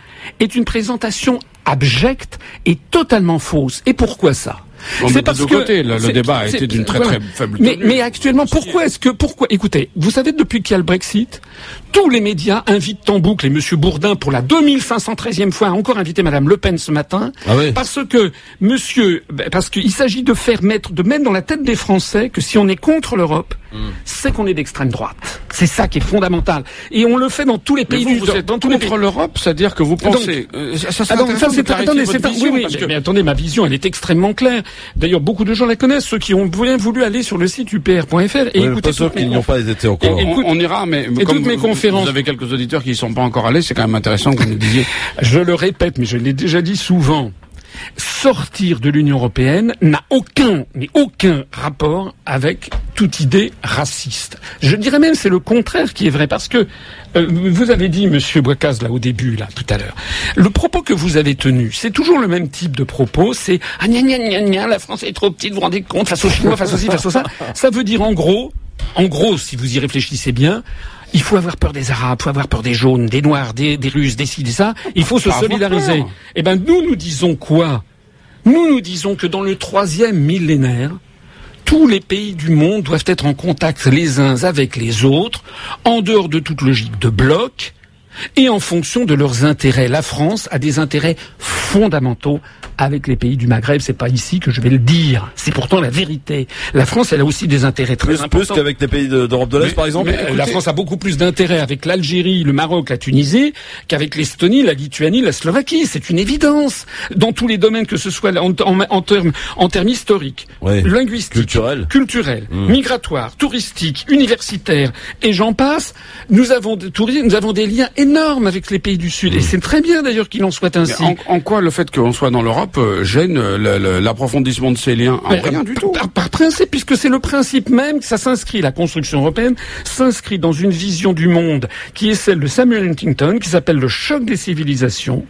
est une présentation abjecte et totalement fausse. Et pourquoi ça? C'est parce que le, débat a été d'une très très faible. Mais, mais actuellement, pourquoi est-ce que pourquoi Écoutez, vous savez depuis qu'il y a le Brexit, tous les médias invitent en boucle et Monsieur Bourdin pour la 2513e fois a encore invité Madame Le Pen ce matin, ah parce que Monsieur, ben, parce qu'il s'agit de faire mettre de mettre dans la tête des Français que si on est contre l'Europe, hmm. c'est qu'on est d'extrême droite. C'est ça qui est fondamental. Et on le fait dans tous les pays vous, du vous êtes dans contre l'Europe, c'est-à-dire que vous pensez. Euh, ça, ça, ah, ça c'est attendez, c'est oui, oui, mais attendez, ma vision, elle est extrêmement claire. D'ailleurs, beaucoup de gens la connaissent, ceux qui ont bien voulu aller sur le site upr.fr et oui, écouter. Ceux qui n'y ont pas été encore. on, ira, mais comme mes Vous avez quelques auditeurs qui ne sont pas encore allés, c'est quand même intéressant que vous nous disiez. Je le répète, mais je l'ai déjà dit souvent sortir de l'Union européenne n'a aucun, mais aucun rapport avec toute idée raciste. Je dirais même c'est le contraire qui est vrai parce que euh, vous avez dit, Monsieur Boicaz, là au début, là tout à l'heure, le propos que vous avez tenu, c'est toujours le même type de propos. C'est ah gna gna gna gna, la France est trop petite, vous vous rendez compte, face aux Chinois, face aux ci, face aux ça. Ça veut dire en gros, en gros, si vous y réfléchissez bien, il faut avoir peur des Arabes, il faut avoir peur des jaunes, des Noirs, des, Russes, des ci, des ça. Il faut se solidariser. Eh ben, nous, nous disons quoi? Nous, nous disons que dans le troisième millénaire, tous les pays du monde doivent être en contact les uns avec les autres, en dehors de toute logique de bloc, et en fonction de leurs intérêts. La France a des intérêts fondamentaux avec les pays du Maghreb. C'est pas ici que je vais le dire. C'est pourtant la vérité. La France, elle a aussi des intérêts très plus, importants. Plus qu'avec les pays d'Europe de, l'Est, par exemple. Mais la France a beaucoup plus d'intérêts avec l'Algérie, le Maroc, la Tunisie, qu'avec l'Estonie, la Lituanie, la Slovaquie. C'est une évidence. Dans tous les domaines, que ce soit en, en, termes en termes historiques, linguistiques, culturels, mmh. migratoires, touristiques, universitaires, et j'en passe. Nous avons, nous avons des liens énormes avec les pays du Sud. Et mmh. c'est très bien d'ailleurs qu'il en soit ainsi. En, en, quoi le fait qu'on soit dans l'Europe euh, gêne l'approfondissement de ces liens en Rien du tout. Par, principe, puisque c'est le principe même que ça s'inscrit, la construction européenne s'inscrit dans une vision du monde qui est celle de Samuel Huntington, qui s'appelle le choc des civilisations,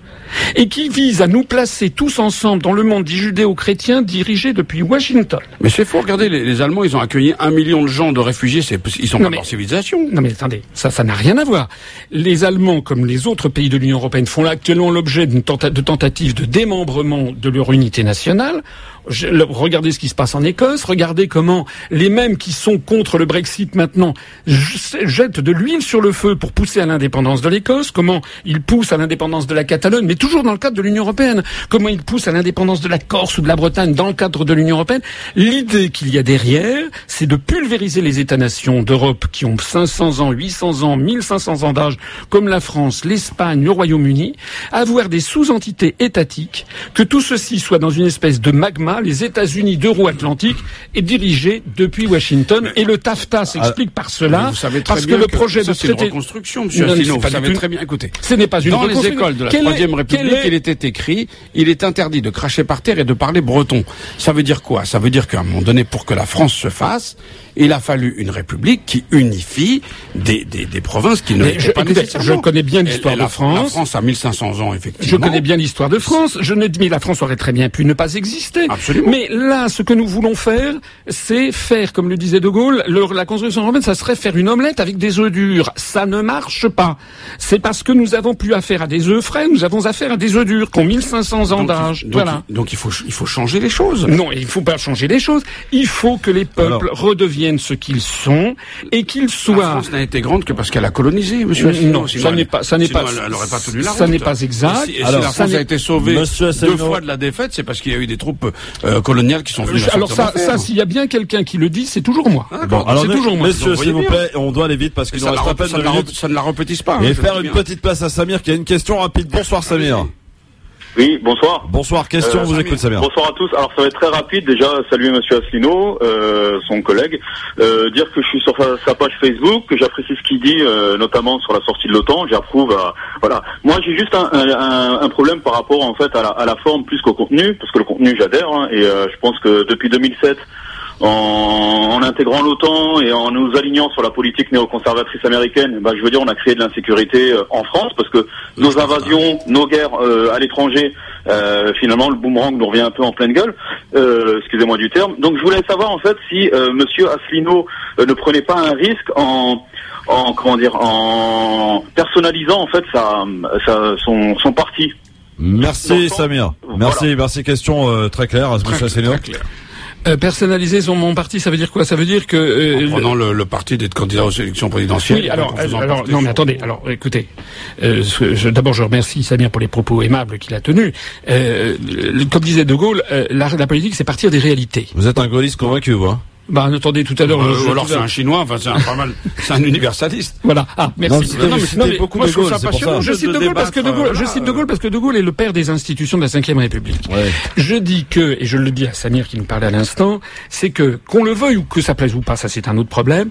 et qui vise à nous placer tous ensemble dans le monde dit judéo-chrétien dirigé depuis Washington. Mais c'est faux, regardez, les, les, Allemands, ils ont accueilli un million de gens de réfugiés, ils sont pas dans civilisation. Non mais attendez, ça, ça n'a rien à voir. Les Allemands, comme les autres pays de l'Union européenne, font actuellement l'objet de tentatives de démembrement de leur unité nationale. Regardez ce qui se passe en Écosse, regardez comment les mêmes qui sont contre le Brexit maintenant jettent de l'huile sur le feu pour pousser à l'indépendance de l'Écosse, comment ils poussent à l'indépendance de la Catalogne, mais toujours dans le cadre de l'Union européenne, comment ils poussent à l'indépendance de la Corse ou de la Bretagne dans le cadre de l'Union européenne. L'idée qu'il y a derrière, c'est de pulvériser les États-nations d'Europe qui ont 500 ans, 800 ans, 1500 ans d'âge, comme la France, l'Espagne, le Royaume-Uni, avoir des sous-entités étatiques, que tout ceci soit dans une espèce de magma, les États-Unis d'euro-atlantique, est dirigé depuis Washington. Et le TAFTA s'explique par cela, vous savez parce que le projet de traité... une reconstruction, monsieur Asselineau, vous savez très bien. Écoutez, ce n'est pas une dans les écoles de la Troisième République, il était écrit, il est interdit de cracher par terre et de parler breton. Ça veut dire quoi? Ça veut dire qu'à un moment donné, pour que la France se fasse, il a fallu une république qui unifie des, des, des provinces qui ne je, pas Je connais bien l'histoire de France. La France a 1500 ans, effectivement. Je connais bien l'histoire de France. Je ne dis la France aurait très bien pu ne pas exister. Absolument. Mais là, ce que nous voulons faire, c'est faire, comme le disait De Gaulle, la construction européenne, ça serait faire une omelette avec des œufs durs. Ça ne marche pas. C'est parce que nous avons plus affaire à des œufs frais, nous avons affaire à des œufs durs qui ont 1500 ans d'âge. Voilà. Donc il faut, il faut changer les choses. Non, il ne faut pas changer les choses. Il faut que les peuples redeviennent ce qu'ils sont et qu'ils soient. La France n'a été grande que parce qu'elle a colonisé, monsieur. Non, ça n'est pas, ça n'est pas, elle pas tenu la Ça n'est pas exact. Et si, Alors, la France a été sauvée deux fois de la défaite, c'est parce qu'il y a eu des troupes euh, coloniales qui sont venues. Alors ça, ça, s'il y a bien quelqu'un qui le dit, c'est toujours moi. Ah, bon, alors c'est toujours moi. Monsieur, s'il vous plaît, on doit aller vite parce qu'il nous reste à peine. Ça ne la repétisse pas. Et faire une petite place à Samir qui a une question rapide. Bonsoir Samir. Oui, bonsoir. Bonsoir, question, euh, vous écoute Samir. Bonsoir à tous. Alors ça va être très rapide. Déjà, saluer Monsieur Asselineau, euh, son collègue, euh, dire que je suis sur sa, page Facebook, que j'apprécie ce qu'il dit, euh, notamment sur la sortie de l'OTAN. J'approuve. voilà. Moi, j'ai juste un, un, un, problème par rapport en fait à la, à la forme plus qu'au contenu, parce que le contenu, j'adhère, hein, et euh, je pense que depuis 2007 en, intégrant l'OTAN et en nous alignant sur la politique néoconservatrice américaine, bah, je veux dire, on a créé de l'insécurité euh, en France parce que nos invasions, nos guerres euh, à l'étranger, euh, finalement, le boomerang nous revient un peu en pleine gueule. Excusez-moi du terme. Donc, je voulais savoir en fait si Monsieur Asselineau ne prenait pas un risque en en comment dire en personnalisant en fait sa, son, son parti. Merci Samir. Merci, merci. Question très claire, Monsieur Asselineau. Euh, personnaliser son mon parti, ça veut dire quoi? Ça veut dire que euh, en prenant le, le, parti d'être candidat aux élections présidentielles. Oui, alors, alors non, mais attendez. Alors, écoutez, euh, d'abord, je remercie Samir pour les propos aimables qu'il a tenus. Euh, comme disait De Gaulle, euh, la, la politique, c'est partir des réalités. Vous êtes un gaulliste convaincu, vous hein? Bah, attendez, tout à l'heure. Euh, ou alors c'est un chinois, enfin c'est un pas mal, c'est un universaliste. Voilà. Ah, merci. Non, non, mais, beaucoup moi, de Gaulle, c'est ça. Je cite de, Gaulle parce que de Gaulle, je cite de Gaulle parce que de Gaulle est le père des institutions de la Ve République. Ouais. Je dis que, et je le dis à Samir qui nous parlait à l'instant, c'est que qu'on le veuille ou que ça plaise ou pas, ça c'est un autre problème.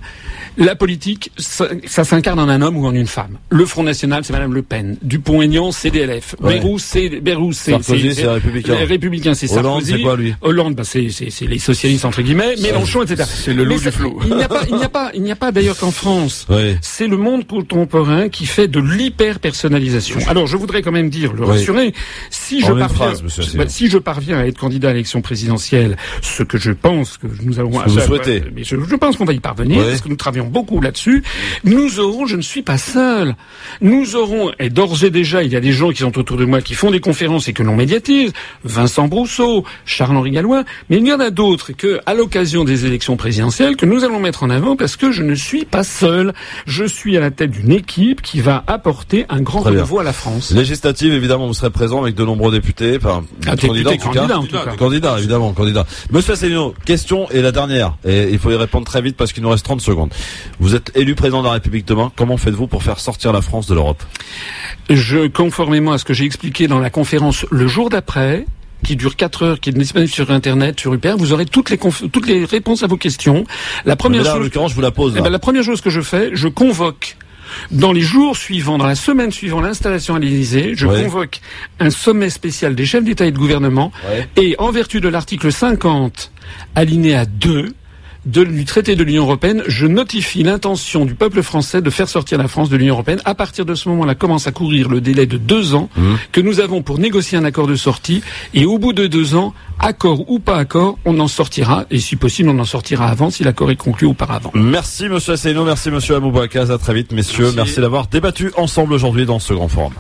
La politique, ça, ça s'incarne en un homme ou en une femme. Le Front National, c'est Madame Le Pen. Dupont-Aignan, c'est DLF. Ouais. Bérou, c'est Bérou, c'est Sarkozy, c'est républicain. Les républicains, c'est Sarkozy. Hollande, c'est quoi lui? Hollande, bah, c'est les socialistes entre guillemets. Mélenchon, etc. C'est le il n'y a pas, il n'y a pas, il n'y a pas d'ailleurs qu'en France. C'est le monde contemporain qui fait de l'hyper personnalisation. Alors, je voudrais quand même dire, le rassurer, si je parviens, bah, si je parviens à être candidat à l'élection présidentielle, ce que je pense que nous allons, vous souhaitez. Mais je, pense qu'on va y parvenir parce que nous travaillons beaucoup là-dessus. Nous aurons, je ne suis pas seul. Nous aurons, et d'ores et déjà, il y a des gens qui sont autour de moi qui font des conférences et que l'on médiatise. Vincent Brousseau, Charles-Henri Gallois, mais il y en a d'autres que, à l'occasion des élections présidentielles que nous allons mettre en avant parce que je ne suis pas seul. Je suis à la tête d'une équipe qui va apporter un grand renouveau à la France. Législative, évidemment, vous serez présent avec de nombreux députés, enfin, ah, candidats, en tout cas. Candidat, évidemment, candidat. Monsieur Asselineau, question et la dernière, et il faut y répondre très vite parce qu'il nous reste 30 secondes. Vous êtes élu président de la République demain. Comment faites-vous pour faire sortir la France de l'Europe? Je, conformément à ce que j'ai expliqué dans la conférence le jour d'après, qui dure 4 heures, qui est disponible sur Internet, sur UPR, vous aurez toutes les, toutes les réponses à vos questions. La première chose, en l'occurrence, je vous la pose. Eh ben, la première chose que je fais, je convoque dans les jours suivants, dans la semaine suivant l'installation à l'Élysée, je convoque un sommet spécial des chefs d'État et de gouvernement et en vertu de l'article 50, alinéa 2, du traité de l'Union européenne, je notifie l'intention du peuple français de faire sortir la France de l'Union européenne. À partir de ce moment-là commence à courir le délai de deux ans mmh. que nous avons pour négocier un accord de sortie. Et au bout de deux ans, accord ou pas accord, on en sortira. Et si possible, on en sortira avant si l'accord est conclu auparavant. Merci Monsieur Asselineau, merci Monsieur Amoubouakaz. À très vite, messieurs. Merci, merci d'avoir débattu ensemble aujourd'hui dans ce grand forum.